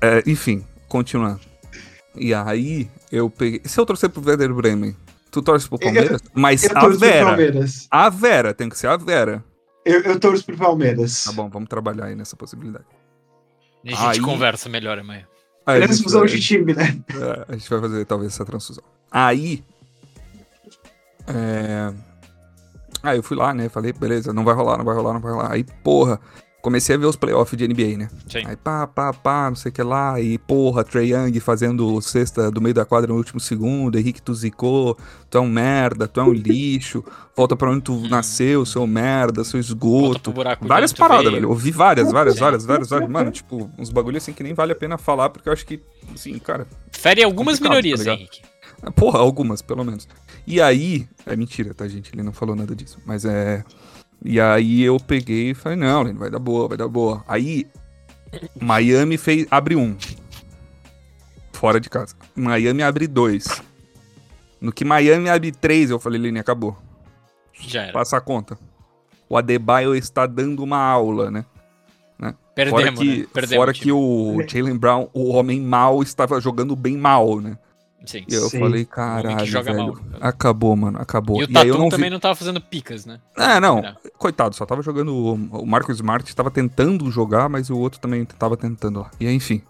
É, enfim, continuando. E aí, eu peguei. Se eu torcer pro Werder Bremen, tu torce pro Palmeiras? Mas Eu a torço pro Vera. Palmeiras. A Vera, tem que ser a Vera. Eu, eu torço pro Palmeiras. Tá bom, vamos trabalhar aí nessa possibilidade. A gente Aí- conversa melhor amanhã. Aí Transfusão vai- de time, né? É, a gente vai fazer talvez essa transfusão. Aí. É... Aí eu fui lá, né? Falei, beleza, não vai rolar, não vai rolar, não vai rolar. Aí, porra, comecei a ver os playoffs de NBA, né? Sim. Aí pá, pá, pá, não sei o que lá, e porra, Trey Young fazendo cesta do meio da quadra no último segundo, Henrique tu zicou, tu é um merda, tu é um [LAUGHS] lixo, volta pra onde tu nasceu, seu merda, seu Uhum. Esgoto. Várias paradas, velho. Ouvi várias, várias, várias, várias, várias. Mano, tipo, uns bagulho assim que nem vale a pena falar, porque eu acho que, assim, cara, Fere algumas Complicado, minorias, tá? Henrique. Porra, algumas, pelo menos. E aí. É mentira, tá, gente? Ele não falou nada disso. Mas é. E aí eu peguei e falei, não, Leno, vai dar boa, vai dar boa. Aí. Miami fez. Abre um. Fora de casa. Miami abre dois. No que Miami abre três, eu falei, Lene, acabou. Já era. Passa a conta. O Adebayo está dando uma aula, né? fora Perdemos, que, né? Perdemos. fora o que o Jalen Brown, o homem mal, estava jogando bem mal, né? Sim. E eu Sim. falei, que caralho, velho, mal. acabou, mano, acabou. E o aí eu Tatum não também vi... não tava fazendo picas, né? É, não, Era. coitado, só tava jogando, o o Marcos Smart tava tentando jogar, mas o outro também tava tentando lá. E aí, enfim,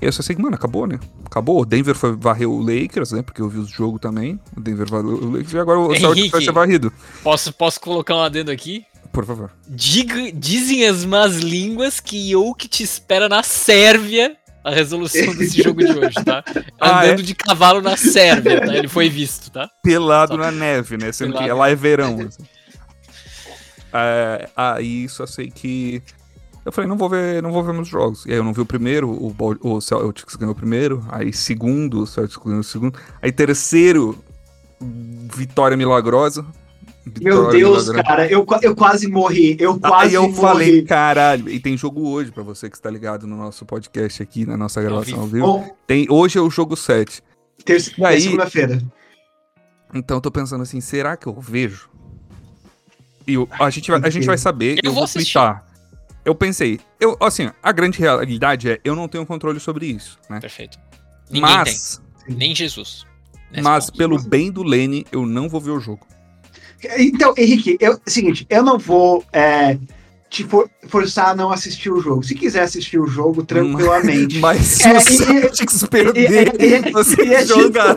e eu só sei que, mano, acabou, né? Acabou, o Denver foi varrer o Lakers, né, porque eu vi os jogos também, o Denver varreu o Lakers, e agora o Celtics vai ser varrido. Posso, posso colocar um adendo aqui? Por favor. Diga- dizem as más línguas que Jokic te espera na Sérvia a resolução desse [LAUGHS] jogo de hoje, tá? Ah, Andando de cavalo na Sérvia, tá? Ele foi visto, tá? pelado Só- na neve, né? Sendo que Pelado. lá é verão. assim. É, aí só sei que. Eu falei, não vou ver, não vou ver meus jogos. E aí eu não vi o primeiro, o, o Celtics ganhou o primeiro. Aí segundo, o Celtics ganhou o segundo. Aí terceiro, vitória milagrosa. Meu Deus, cara, eu, eu quase morri. Eu quase Aí eu morri. falei, caralho, e tem jogo hoje pra você que está ligado no nosso podcast aqui, na nossa gravação ao vivo. Bom, Tem, hoje é o jogo 7. terça, E aí- segunda-feira. Então eu tô pensando assim, será que eu vejo? E eu- a, gente vai, a gente vai saber, Eu eu, vou twittar. Eu pensei, eu, assim, a grande realidade é, eu não tenho controle sobre isso, né? Perfeito. Ninguém Mas, tem. Nem Jesus. Mas ponto. pelo bem do Lene, eu não vou ver o jogo. Então, Henrique, eu, seguinte, eu não vou é, te for- forçar a não assistir o jogo. Se quiser assistir o jogo, tranquilamente. [LAUGHS] Mas se É, o Celtics perder, você é joga.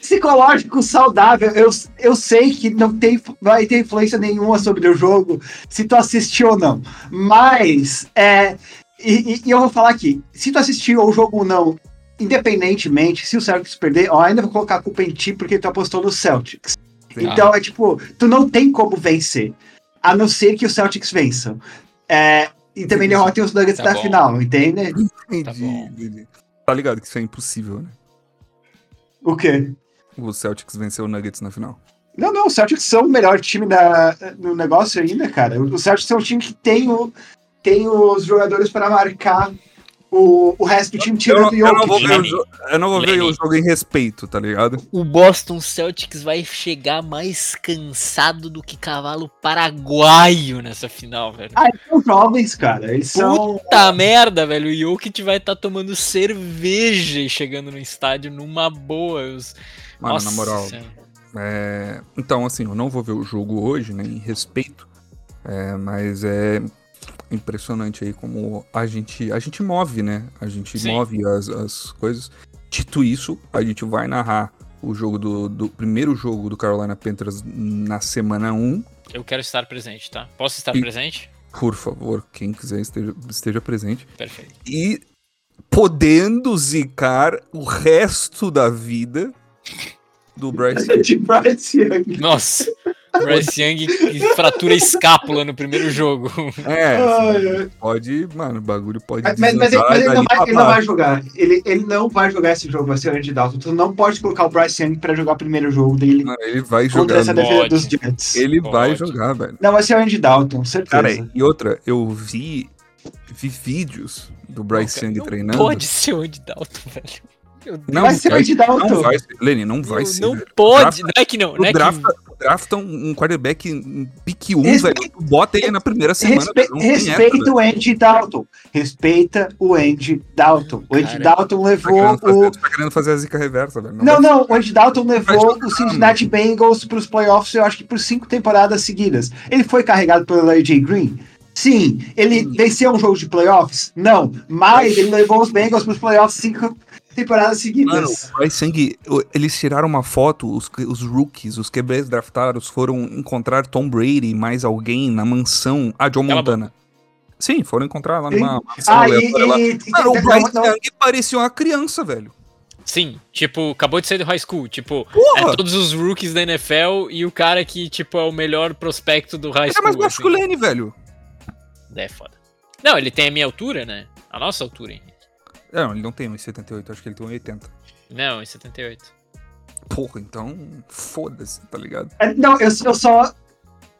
psicológico saudável, eu, eu sei que não tem, vai ter influência nenhuma sobre o jogo se tu assistir ou não. Mas, é, e, e- eu vou falar aqui: se tu assistir o jogo ou não, independentemente, se o Celtics perder, eu ainda vou colocar a culpa em ti porque tu apostou no Celtics. Então é tipo, tu não tem como vencer, a não ser que o Celtics vençam. É, e também derrotem os Nuggets Tá na bom. final, entende? Tá bom. Entendi. Tá ligado que isso é impossível, né? O quê? O Celtics venceu o Nuggets na final. Não, não, os Celtics são o melhor time da, no negócio ainda, cara. Os Celtics são um time que tem, o, tem os jogadores para marcar o, o resto do time tirando não, o eu não vou Jokic. ver, o, Lenny. jo- eu não vou ver o jogo em respeito, tá ligado? O Boston Celtics vai chegar mais cansado do que cavalo paraguaio nessa final, velho. Ah, eles são jovens, cara. Eles são. Puta merda, velho. O Jokic vai estar tomando cerveja e chegando no estádio numa boa. Os... Mano, Nossa na moral. É, então, assim, eu não vou ver o jogo hoje, né, em respeito, é, mas é impressionante aí como a gente, a gente move, né? A gente Sim. move as, as coisas. Dito isso, a gente vai narrar o jogo do, do primeiro jogo do Carolina Panthers na semana 1. Eu quero estar presente, tá? Posso estar E- presente? Por favor, quem quiser esteja, esteja presente. Perfeito. E podendo zicar o resto da vida do [LAUGHS] Bryce de Bryce Young. Nossa. Bryce Young que fratura a escápula no primeiro jogo. É, ai. pode, mano, o bagulho pode Mas, mas- mas ele, mas ele não vai, ele não vai jogar. Ele, ele não vai jogar esse jogo, vai ser o Andy Dalton. Tu não pode colocar o Bryce Young pra jogar o primeiro jogo dele Mano, ele vai contra jogar. essa defesa dos Jets. Ele vai Pode. jogar, velho. Não, vai ser o Andy Dalton, certeza. Cara, e outra, eu vi, vi vídeos do Bryce Young Não treinando. Pode ser o Andy Dalton, velho. Não vai ser o Andy Dalton. Não vai ser. Lenny, não vai Não, ser. não velho. pode. Não é que não. Não é drafta, que... drafta um, um quarterback pique 1, Respe- velho. Tu bota ele na primeira semana. Respe- não essa, respeita velho. o Andy Dalton. Respeita o Andy Dalton. O Andy Cara, Dalton Tá levou fazer, o. tá querendo fazer a zica reversa, velho. Não, vai- não, o Andy Dalton levou o Cincinnati Bengals para os playoffs, eu acho que por cinco temporadas seguidas. Ele foi carregado pelo AJ Green? Sim. Ele venceu um jogo de playoffs? Não. Mas ele levou os Bengals para os playoffs cinco temporadas seguidas. Mano, o o- eles tiraram uma foto, os, os rookies, os QBs draftados foram encontrar Tom Brady e mais alguém na mansão. Ah, John Montana. Sim, foram encontrar lá Sim. numa mansão Ah, e, lá. e, e- Mano, o Bryce não, Young parecia uma criança, velho. Sim, tipo, acabou de sair do high school. Tipo, Porra! é todos os rookies da NFL e o cara que, tipo, é o melhor prospecto do high Ele é school. mais baixo assim. que o Lenny, velho. É foda. Não, ele tem a minha altura, né? A nossa altura, hein? É, Não, ele não tem 1,78, acho que ele tem 1,80. Não, em 78. Porra, então foda-se, tá ligado? É, Não, eu, eu só.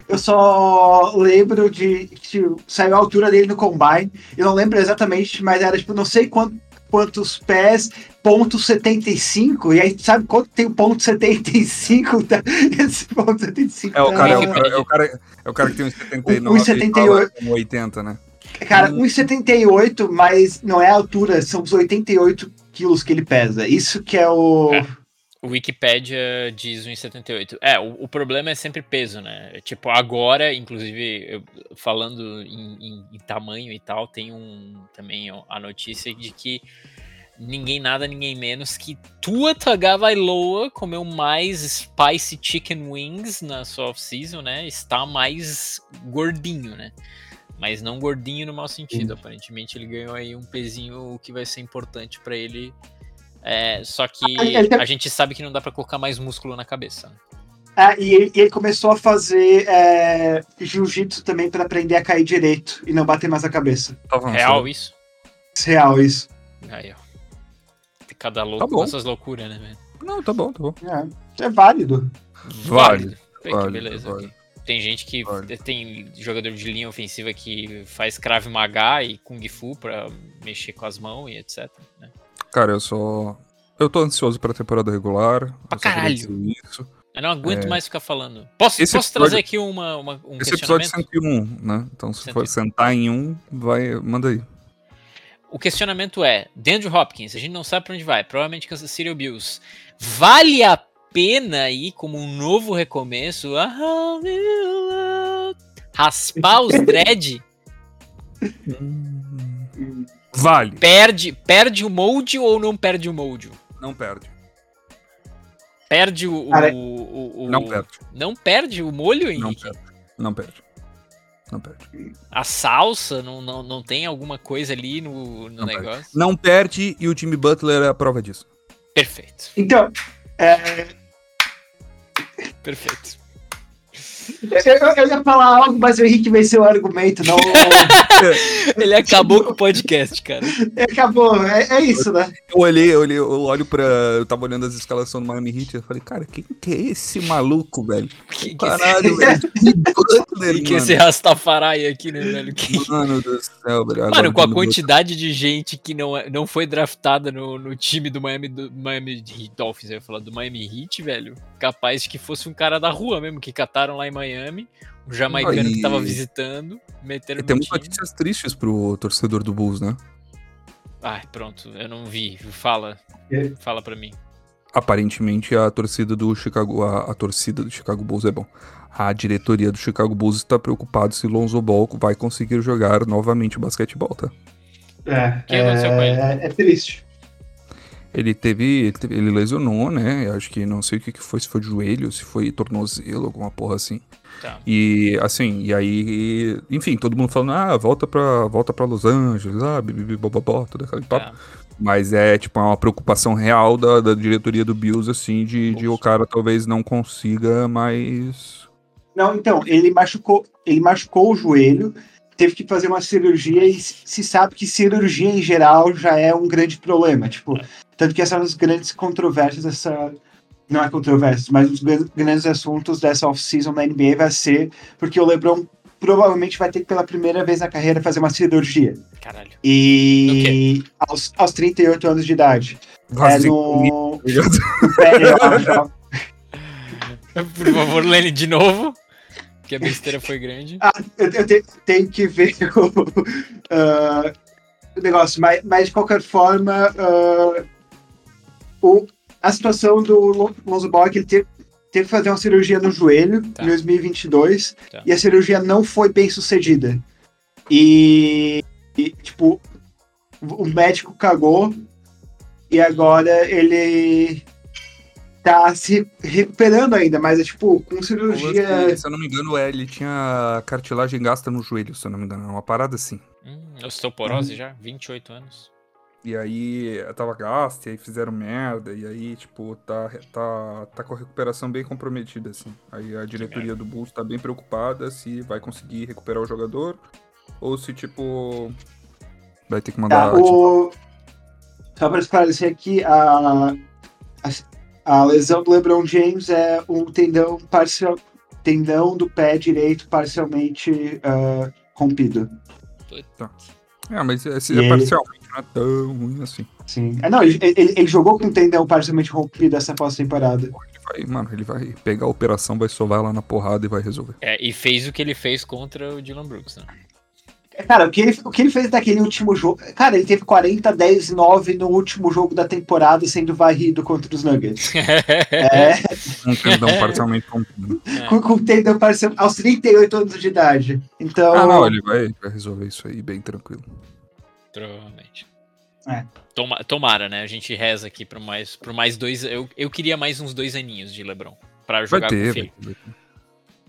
Eu só lembro de que saiu a altura dele no Combine. Eu não lembro exatamente, mas era tipo, não sei quant- quantos pés, ponto 75. E aí, sabe quanto tem o ponto 75? Tá? [LAUGHS] Esse ponto 75. É o tá- cara, é o cara, é o cara, é o cara que tem 1,79 1,78. e fala 1,80, né? Cara, 1,78, mas não é a altura, são os 88 quilos que ele pesa. Isso que é o. É. O Wikipedia diz 1,78. É, o, o problema é sempre peso, né? Tipo, agora, inclusive, eu- falando em, em- em tamanho e tal, tem um também a notícia de que ninguém nada, ninguém menos que Tua Tagovailoa comeu mais spicy chicken wings na sua off-season, né? Está mais gordinho, né? Mas não gordinho no mau sentido. Aparentemente ele ganhou aí um pezinho que vai ser importante pra ele. É, só que tem- a gente sabe que não dá pra colocar mais músculo na cabeça. né? Ah, e, ele, e ele começou a fazer é, jiu-jitsu também para aprender a cair direito e não bater mais a cabeça. Tá. Real isso? Real isso. Aí, ó. Cada louco Tá com essas loucuras, né, velho? Não, tá bom, tá bom. É, é válido. Válido, Que válido, beleza. válido. ok. Tem gente que tem jogador de linha ofensiva que faz Krav Maga e Kung Fu pra mexer com as mãos e etc. né? Cara, eu só. Eu tô ansioso pra temporada regular. Pra caralho. Isso. Eu não aguento É. mais ficar falando. Posso, Esse posso episódio- trazer aqui uma, uma- um Esse episódio é questionamento? 101, né? Então se 101. for sentar em um, vai. Manda aí. O questionamento é: Andrew Hopkins, a gente não sabe pra onde vai, provavelmente Kansas City Bills. Vale a pena ir como um novo recomeço? Raspar os [LAUGHS] dread? Vale. Perde, perde o molde ou não perde o molde? Não perde. Perde o. o- Cara, o- o- Não perde. Não perde o molho, Não Henrique? perde. Não perde. Não perde. A salsa não, não, não tem alguma coisa ali no, no Não perde. negócio? Não perde e o Jimmy Butler é a prova disso. Perfeito. Então, é, Perfeito. Eu, eu- ia falar algo, mas o Henrique venceu o argumento. Não, [LAUGHS] Ele acabou com o podcast, cara. acabou. É, é isso, né? Eu olhei, eu olhei, eu olho pra. Eu tava olhando as escalações do Miami Heat e eu falei, cara, quem que é esse maluco, velho? Que, que Caralho, velho. Butler, esse, que mano. esse Rastafari aqui, né, velho? Que- Mano do céu, velho. Agora Mano, com a quantidade de gente que não, é- não foi draftada no, no time do Miami, do Miami Heat, Dolphins, eu ia falar, do Miami Heat, velho, capaz de que fosse um cara da rua mesmo, que cataram lá em Miami, um jamaicano Aí- que tava visitando, meteram E temos time. notícias tristes pro torcedor do Bulls, né? Ai, pronto, eu não vi, fala, É. fala pra mim. Aparentemente a torcida do Chicago, a, a torcida do Chicago Bulls é bom. A diretoria do Chicago Bulls está preocupada se Lonzo Ball vai conseguir jogar novamente basquetebol, tá? É, que aconteceu com ele? é, é triste. Ele teve, ele teve- ele lesionou, né? Eu acho que não sei o que que foi, se foi joelho, se foi tornozelo, alguma porra assim. Tá. E assim, e aí, enfim, todo mundo falando, ah, volta pra, volta pra Los Angeles, ah, bibibi, bobobó, todo aquele papo. Tá. Mas é, tipo, uma preocupação real da, da diretoria do Bills, assim, de, de o cara talvez não consiga mais. Não, então, ele machucou, ele machucou o joelho, teve que fazer uma cirurgia e se sabe que cirurgia em geral já é um grande problema. Tipo, tanto que essa é uma das grandes controvérsias dessa. Não é controvérsias, mas um dos gran- grandes assuntos dessa off-season da NBA vai ser porque o LeBron provavelmente vai ter que pela primeira vez na carreira fazer uma cirurgia. Caralho. E aos, aos 38 anos de idade. É no. [LAUGHS] Por favor, Lenny, de novo, que a besteira foi grande. Ah, eu, eu te- tenho que ver [LAUGHS] o, ah, o negócio, mas, mas de qualquer forma, ah, o, a situação do Lon- Lonzo Ball é que ele teve, teve que fazer uma cirurgia no joelho Tá. em 2022 Tá. e a cirurgia não foi bem sucedida. E, e, tipo, o médico cagou e agora ele tá se recuperando ainda, mas é tipo, com cirurgia. Se eu não me engano, é, ele tinha cartilagem gasta no joelho, se eu não me engano. É uma parada assim. Hum, osteoporose já, 28 anos. E aí tava gasta, e aí fizeram merda, e aí, tipo, tá, tá, tá com a recuperação bem comprometida, assim. Aí a diretoria do Bulls tá bem preocupada se vai conseguir recuperar o jogador, ou se, tipo, vai ter que mandar. Tá, o... Só para esclarecer aqui, a... a, a lesão do LeBron James é um tendão parcial, tendão do pé direito parcialmente ah, rompido. É, mas é ele- parcialmente, não é tão ruim assim. Sim. É, não, ele, ele- ele jogou com um tendão parcialmente rompido essa pós-temporada. Ele vai, mano, ele vai pegar a operação, vai sovar lá na porrada e vai resolver. É, e fez o que ele fez contra o Dylan Brooks, né? Cara, o que, ele, o que ele fez naquele último jogo. Cara, ele teve 40, 10 e 9 no último jogo da temporada, sendo varrido contra os Nuggets. [LAUGHS] É, Um tendão parcialmente rompido. com, com tendão parcial aos 38 anos de idade. Então. Ah, não, ele vai, vai resolver isso aí bem tranquilo. Provavelmente. É. Toma- tomara, né? A gente reza aqui por mais, mais dois. Eu, eu queria mais uns dois aninhos de LeBron pra Vai jogar com o ter, filho. vai ter.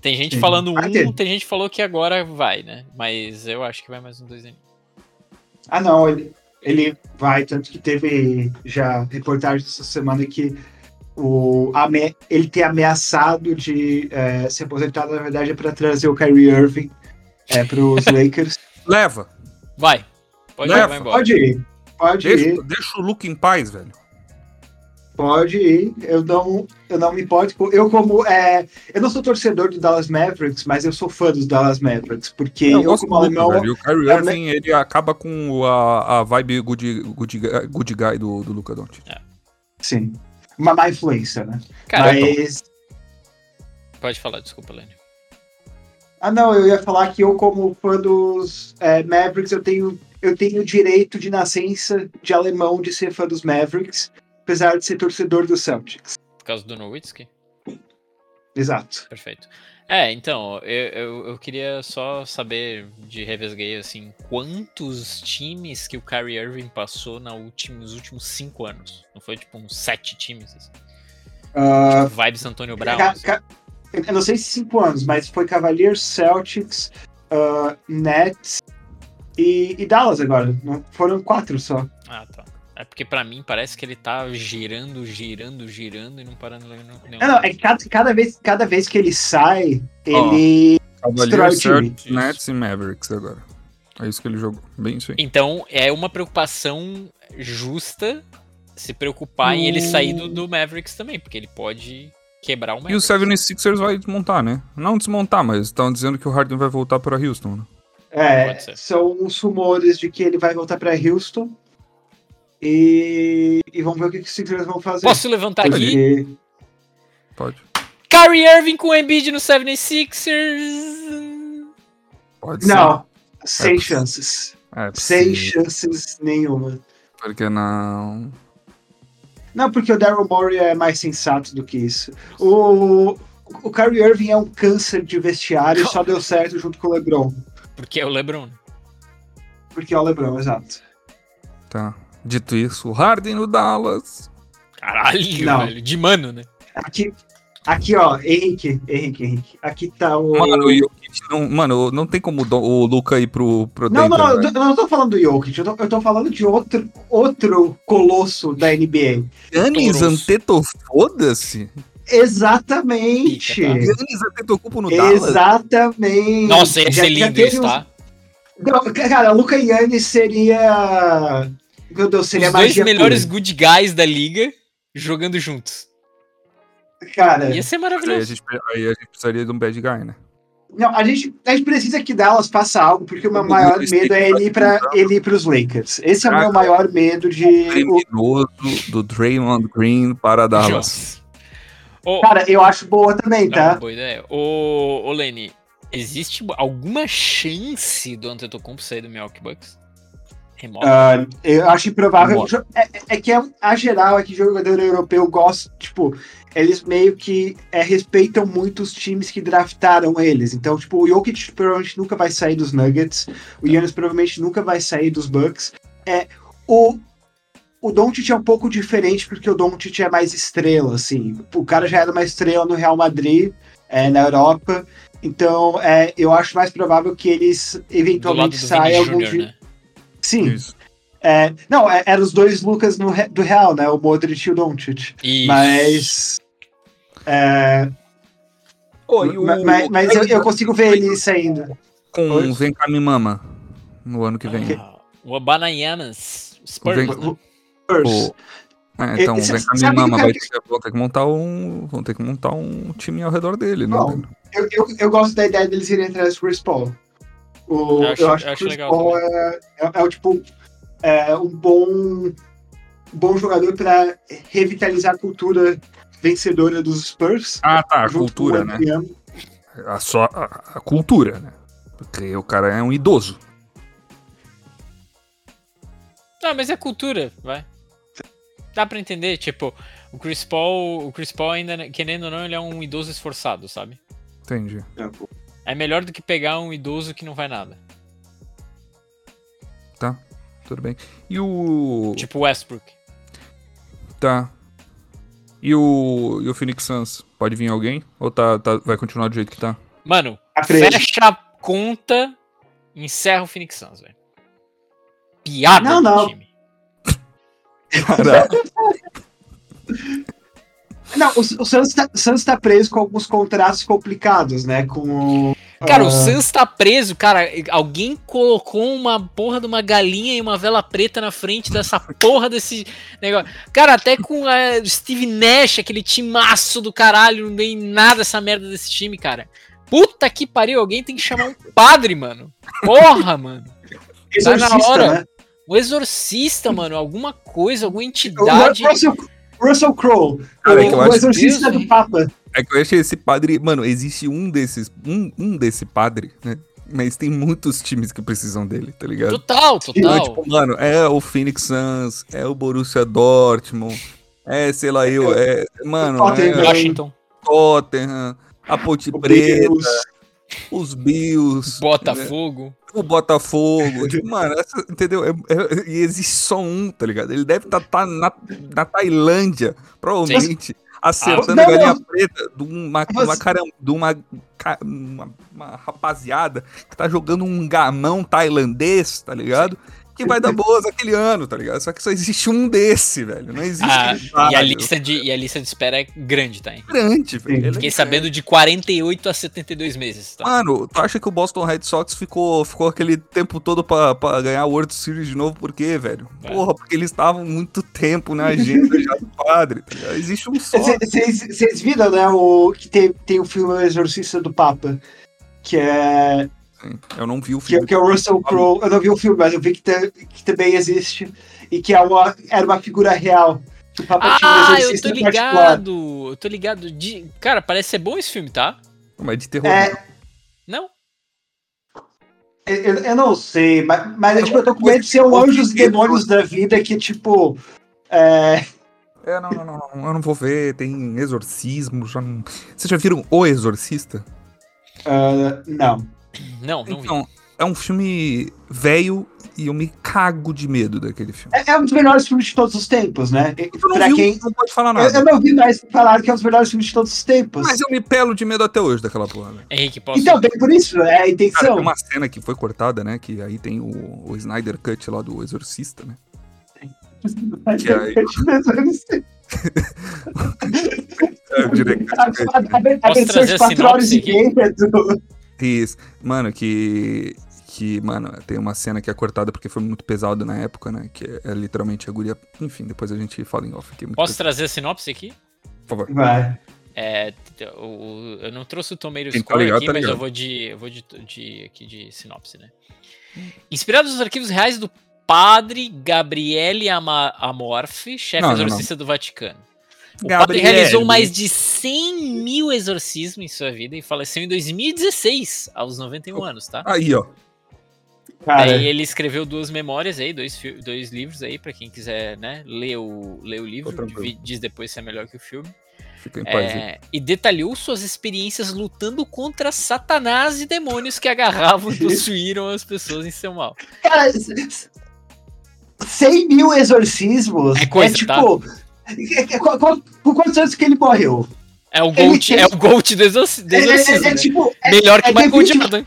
Tem gente Sim. falando Vai um, ter. tem gente que falou que agora vai, né? Mas eu acho que vai mais uns dois aninhos. Ah, não, ele, ele vai, tanto que teve já reportagem essa semana que o, ame- ele tem ameaçado de é, se aposentar, na verdade, é para trazer o Kyrie Irving é, para os [LAUGHS] Lakers. Leva! Vai. Pode ir, vai embora. Pode ir, pode ir, Deixa, deixa o Luke em paz, velho. pode ir. Eu não, eu não me importo. Eu, como. É, eu não sou torcedor do Dallas Mavericks, mas eu sou fã dos Dallas Mavericks, porque eu, gosto como alemão. velho. E o Kyrie é, Irving, ele acaba com a, a vibe good, good, guy- good guy do, do Luca Doncic. Sim. Uma má influência, né? Cara, mas. pode falar, desculpa, Lenny. Ah, não, eu ia falar que eu, como fã dos é, Mavericks, eu tenho, eu tenho o direito de nascença de alemão de ser fã dos Mavericks, apesar de ser torcedor dos Celtics. Por causa do Nowitzki? Exato. Perfeito. É, então, eu, eu, eu queria só saber de revesgueio, assim, quantos times que o Kyrie Irving passou na última, nos últimos cinco anos? Não foi tipo uns sete times? Assim? Ah, Vibes Antônio Brown. ca- assim. ca- eu não sei se cinco anos, mas foi Cavaliers, Celtics, ah, Nets e, e Dallas agora. Não- Foram quatro só. Ah, tá. É porque pra mim parece que ele tá girando, girando, girando e não parando nenhum. nenhum- Não, não, é que cada, cada, vez, cada vez que ele sai, ele. Cavaliers, Destrói o time. Nets e Mavericks agora. É isso que ele jogou. Bem isso aí. Então é uma preocupação justa se preocupar em ele sair do, do Mavericks também, porque ele pode quebrar o E o Mavericks. 76ers vai desmontar, né? Não desmontar, mas estão dizendo que o Harden vai voltar para Houston, né? É, Pode são os rumores de que ele vai voltar pra Houston. E, e vamos ver o que, que os Sixers vão fazer. Posso levantar aqui? Porque- Pode. Kyrie Irving com o Embiid no 76ers. Pode ser. Não, sem É chances. É Sem chances nenhuma. Porque não. Não, porque o Daryl Morey é mais sensato do que isso. O, o Kyrie Irving é um câncer de vestiário e só deu certo junto com o LeBron. Porque é o LeBron. Porque é o LeBron, exato. Tá. Dito isso, o Harden no Dallas. Caralho, Não. velho. De mano, né? Aqui, aqui ó, Henrique, Henrique, Henrique. Aqui tá o. Mano, o Jokic não, mano, não tem como o Luca ir pro, pro Não, Denver, não, eu, não tô falando do Jokic, eu tô, eu tô falando de outro, outro colosso da NBA. Toros. Antetokounmpo, foda-se. Exatamente. Pica, tá? Antetokounmpo no Dallas. Exatamente. Nossa, ia Já- ser já lindo uns- tá? Cara, Luca Yannis seria. Meu Deus, seria Os dois magia melhores pura. good guys da liga jogando juntos. Cara, Ia ser Mas Aí a, maravilhoso. gente, aí a gente precisaria de um bad guy, né? não, a, gente, a gente precisa que Dallas faça algo, porque o meu maior medo é ele ir, pra, ele ir pros Lakers. Esse é o meu maior medo de. o- Criminoso do Draymond Green para Dallas. Cara, eu acho boa também, não, tá? boa ideia. Ô, ô Lenny, existe alguma chance do Antetokounmpo sair do Milwaukee Bucks? Remota. Ah, eu acho improvável. É, é que é, a geral é que jogador europeu gosta, tipo, eles meio que é, respeitam muito os times que draftaram eles. Então, tipo, o Jokic provavelmente nunca vai sair dos Nuggets, o Giannis provavelmente nunca vai sair dos Bucks. É, o, o Doncic é um pouco diferente porque o Doncic é mais estrela, assim. O cara já era uma estrela no Real Madrid, é, na Europa. Então, é, eu acho mais provável que eles eventualmente saiam algum Jr., né? Sim. É, não, é, eram os dois Lucas no, do Real, né? O Modric e o Doncic. Mas. é, o- ma- ma- mas eu, eu consigo ver ele saindo. com Oi? Vem cá me mama no ano que vem. Ah, o Abanayanas. Spurs, Vem- né? Spurs. O- É, então, E- vem cá mama, que- vai ter que, vão ter que montar um. Vão ter que montar um time ao redor dele, né? Bom, velho? Eu, eu, eu gosto da ideia deles irem atrás do Chris Paul. O, Eu acho- eu acho que o Chris Paul é, é, é o tipo é, um bom bom jogador para revitalizar a cultura vencedora dos Spurs. Ah, tá, a cultura, né? A, só, a, a cultura, né? Porque o cara é um idoso. Não, mas é cultura, vai. Dá pra entender, tipo, o Chris Paul, o Chris Paul ainda, querendo ou não, ele é um idoso esforçado, sabe? Entendi. É melhor do que pegar um idoso que não vai nada. Tá, tudo bem. E o. Tipo Westbrook. Tá. E o. E o Phoenix Suns? Pode vir alguém? Ou tá, tá, vai continuar do jeito que tá? Mano, fecha a conta, encerra o Phoenix Suns, velho. Piada Não, do não. time. Não, o, o Suns tá, Suns tá preso com alguns contratos complicados, né? Com. Cara, o ah, Suns tá preso, cara. Alguém colocou uma porra de uma galinha e uma vela preta na frente dessa porra desse negócio. Cara, até com a Steve Nash, aquele timaço do caralho, não ganhei nada dessa merda desse time, cara. Puta que pariu, alguém tem que chamar um padre, mano. Porra, mano. tá na hora. né? O exorcista, mano, alguma coisa, alguma entidade. Russell, Russell Crowe, Cara, o, é que eu o acho- exorcista Deus, do Papa. É que eu achei esse padre. Mano, existe um desses. Um, um desse padre, né? Mas tem muitos times que precisam dele, tá ligado? Total, Então, total. tipo, mano, é o Phoenix Suns, é o Borussia Dortmund, é, sei lá, eu, é, mano, Tottenham. é Washington, Tottenham, a Ponte Preta. Os Bills, Botafogo. o Botafogo, tipo, mano, essa- entendeu? É- é- e existe só um, tá ligado? Ele deve estar na, na Tailândia, provavelmente, acertando Ah, não, galinha não. preta de uma, Mas- uma, caram- de uma, uma, uma rapaziada que tá jogando um gamão tailandês, tá ligado? Que vai dar boas aquele ano, tá ligado? Só que só existe um desse, velho. Não existe Ah, e, a lista de, e a lista de espera é grande, tá? hein? grande, velho. É Fiquei sabendo de 48 a 72 meses, tá? Mano, tu acha que o Boston Red Sox ficou, ficou aquele tempo todo pra, pra ganhar a World Series de novo? Por quê, velho? É. Porra, porque eles estavam muito tempo na agenda já do padre. tá ligado? Existe um só. Vocês viram, né? O, que tem, tem o filme O Exorcista do Papa. Que é, Eu não vi o que, filme. que é o Russell Crowe. Eu não vi o filme, mas eu vi que, te- que também existe. E que é uma, era uma figura real. Que o Papa tinha um Ah, eu tô particular. ligado! Eu tô ligado. De... Cara, parece ser bom esse filme, tá? Mas de terror. É, Não? eu, eu não sei, mas, mas é, tipo, eu tô com medo de ser um anjos e demônios da vida que, tipo. É, É, não, não, não, não, eu não vou ver. Tem exorcismo. Já não... Vocês já viram O Exorcista? ah, não. [CLEARS THROAT] Não, não vi. Então, é um filme velho e eu me cago de medo daquele filme. É, é um dos melhores filmes de todos os tempos, né? Pra viu, quem. não pode falar Eu, nada. eu não vi mais falar que é um dos melhores filmes de todos os tempos. Mas eu me pelo de medo até hoje daquela porra, velho. Henrique, posso. Então, bem por isso, é a Cara, intenção. tem uma cena que foi cortada, né? Que aí tem o, o Snyder Cut lá do Exorcista, né? que aí- [LAUGHS] É, o A, Cut, a, né? a, a Posso versão trazer de a 4 horas sinopse e aqui? meia do. Isso. Mano, que. Que, mano, tem uma cena que é cortada porque foi muito pesado na época, né? Que é, é literalmente a guria. Enfim, depois a gente fala em off aqui. Posso trazer a sinopse aqui? Por favor. Vai. É, o- eu não trouxe o Tomato Quem tá Score ligado, aqui, tá mas eu vou de, eu vou de, de, aqui de sinopse, né? Inspirado nos arquivos reais do padre Gabriele Ama Amorfi, chefe não, não. exorcista do Vaticano. O padre Gabriele. realizou mais de 100 mil exorcismos em sua vida e faleceu em 2016, aos 91 anos, tá? Aí, ó. Cara, Aí ele escreveu duas memórias aí, dois, dois livros aí, pra quem quiser, né, ler o, ler o livro, diz depois se é melhor que o filme. Fica em paz. É, e detalhou suas experiências lutando contra Satanás e demônios que agarravam e [LAUGHS] possuíram as pessoas em seu mal. cara, s- s- 100 mil exorcismos É coisa, tipo. é- é- qual- qual- por quantos anos que ele morreu? É o Gold, tem- é o Gold do exorci- do É, é- exorcismo. é né? tipo. é- Melhor que é o Michael Jordan.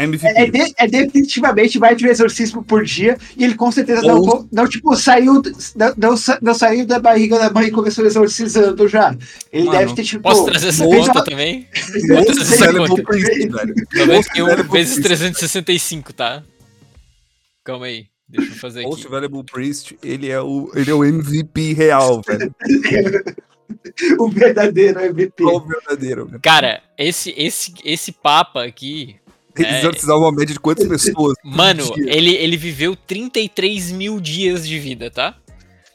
É, é de- é definitivamente mais de um exorcismo por dia e ele com certeza não, Ou- não, tipo, saiu, não, não, não saiu da barriga da mãe e começou exorcizando já. Ele Mano, deve ter, tipo. Posso trazer essa conta uma- também? velho. 91 Valuable vezes Priest. 365, tá? Calma aí, deixa eu fazer Most aqui. Valuable Priest, ele é o, ele é o MVP real, [LAUGHS] velho. o verdadeiro MVP. o verdadeiro, velho. Cara, esse, esse, esse Papa aqui, Ele É. exorcizava uma média de quantas pessoas? [LAUGHS] mano, ele, ele viveu 33 mil dias de vida, tá?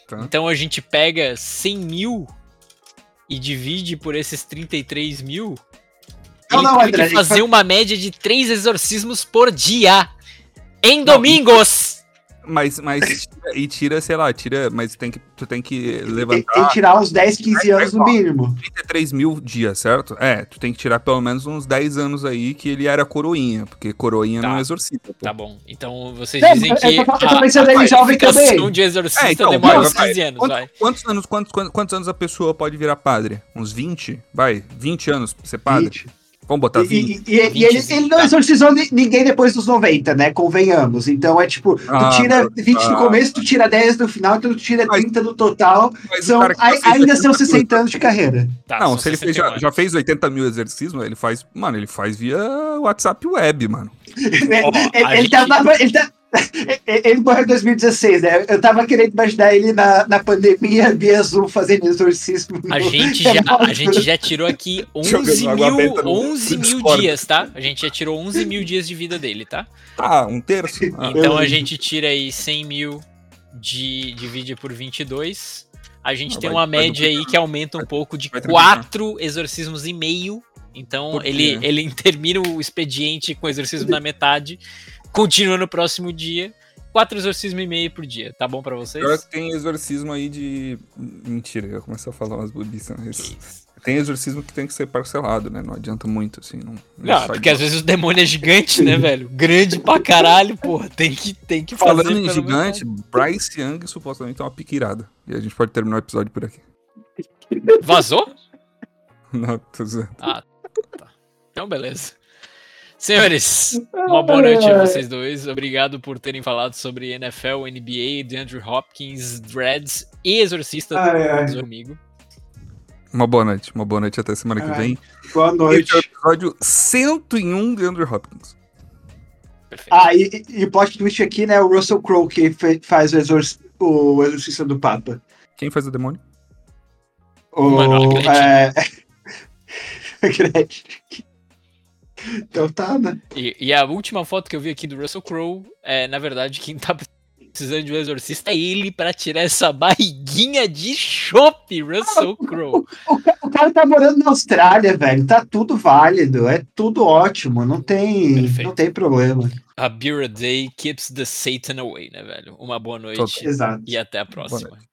Tá. Então a gente pega 100 mil e divide por esses 33 mil. Não, ele não, teve André, que fazer uma média de 3 exorcismos por dia. Em Não, domingos! Mas, mas [LAUGHS] e tira, sei lá, tira, mas tem que, tu tem que Tem, tem levantar que tirar uns 10, 15 anos no mínimo. 33 mil dias, certo? É, tu tem que tirar pelo menos uns 10 anos aí que ele era coroinha, porque coroinha Tá. não exorcita. pô. Tá bom. Então vocês É, dizem que eu tô- eu tô a, pensando a em jovem também. de exorcista É, então, demora vai, uns vai. 15 anos, Quantos, vai. quantos anos, quantos, quantos, quantos anos a pessoa pode virar padre? Uns 20? Vai, 20 anos pra ser padre? Gente. Vamos botar 20? E, e- e- e ele, ele não tá. exorcizou ni- ninguém depois dos 90, né? Convenhamos. Então é tipo, tu Ah, tira 20 no ah. começo, tu tira 10 no final, então tu tira Mas- 30 no total. São, ainda são 80 mil 60 anos de carreira. Tá, Não, são se ele fez, 61 já, já fez 80 mil exorcismos, ele faz. Mano, ele faz via WhatsApp web, mano. [LAUGHS] ele, a ele gente- tava- ele tá- ele morreu em 2016, né? Eu tava querendo imaginar ele na, na pandemia via Zoom fazendo exorcismo. A gente, já, a gente já tirou aqui 11 Jogando água mil, benta no- 11 no mil dias, tá? A gente já tirou 11 mil dias de vida dele, tá? Ah, um terço? Ah, Então a gente tira aí 100 mil, de, divide por 22. A gente Ah, tem vai- uma média aí que aumenta um pouco de vai triplicar. 4 exorcismos e meio. Então ele, ele [LAUGHS] termina o expediente com o exorcismo na metade, continua no próximo dia. 4 exorcismos e meio por dia. Tá bom pra vocês? Pior que tem exorcismo aí de. Mentira, eu ia começar a falar umas bobiças. Mas... Tem exorcismo que tem que ser parcelado, né? Não adianta muito, assim. Não, Não, sai porque de- às vezes o demônio é gigante, né, velho? Grande pra caralho, porra. Tem que, tem que fazer. Falando em gigante, Bryce Young supostamente é uma piquirada. E a gente pode terminar o episódio por aqui. Vazou? [LAUGHS] Não, tô zoando. Ah, tá. Então, beleza. Senhores, uma boa noite a vocês dois. Obrigado por terem falado sobre NFL, NBA, DeAndre Hopkins, Dreads e Exorcista Ai, ai. comigo. Uma boa noite. Uma boa noite até semana que Ai, vem. Boa noite. Esse é o episódio 101 de Andrew Hopkins. Perfeito. Ah, e, e o plot twist aqui, né? O Russell Crowe que faz o, exorc o exorcista do Papa. Quem faz o demônio? O, Mano, a Gretchen. é... [LAUGHS] Gretchen. Então tá, né? E, e a última foto que eu vi aqui do Russell Crowe é, na verdade, quem tá precisando de um exorcista é ele pra tirar essa barriguinha de chope, Russell Crowe. O, ca- o cara tá morando na Austrália, velho. Tá tudo válido. É tudo ótimo. Não tem, Perfeito. não tem problema. A beer a day keeps the Satan away, né, velho? Uma boa noite Exato. e até a próxima. noite.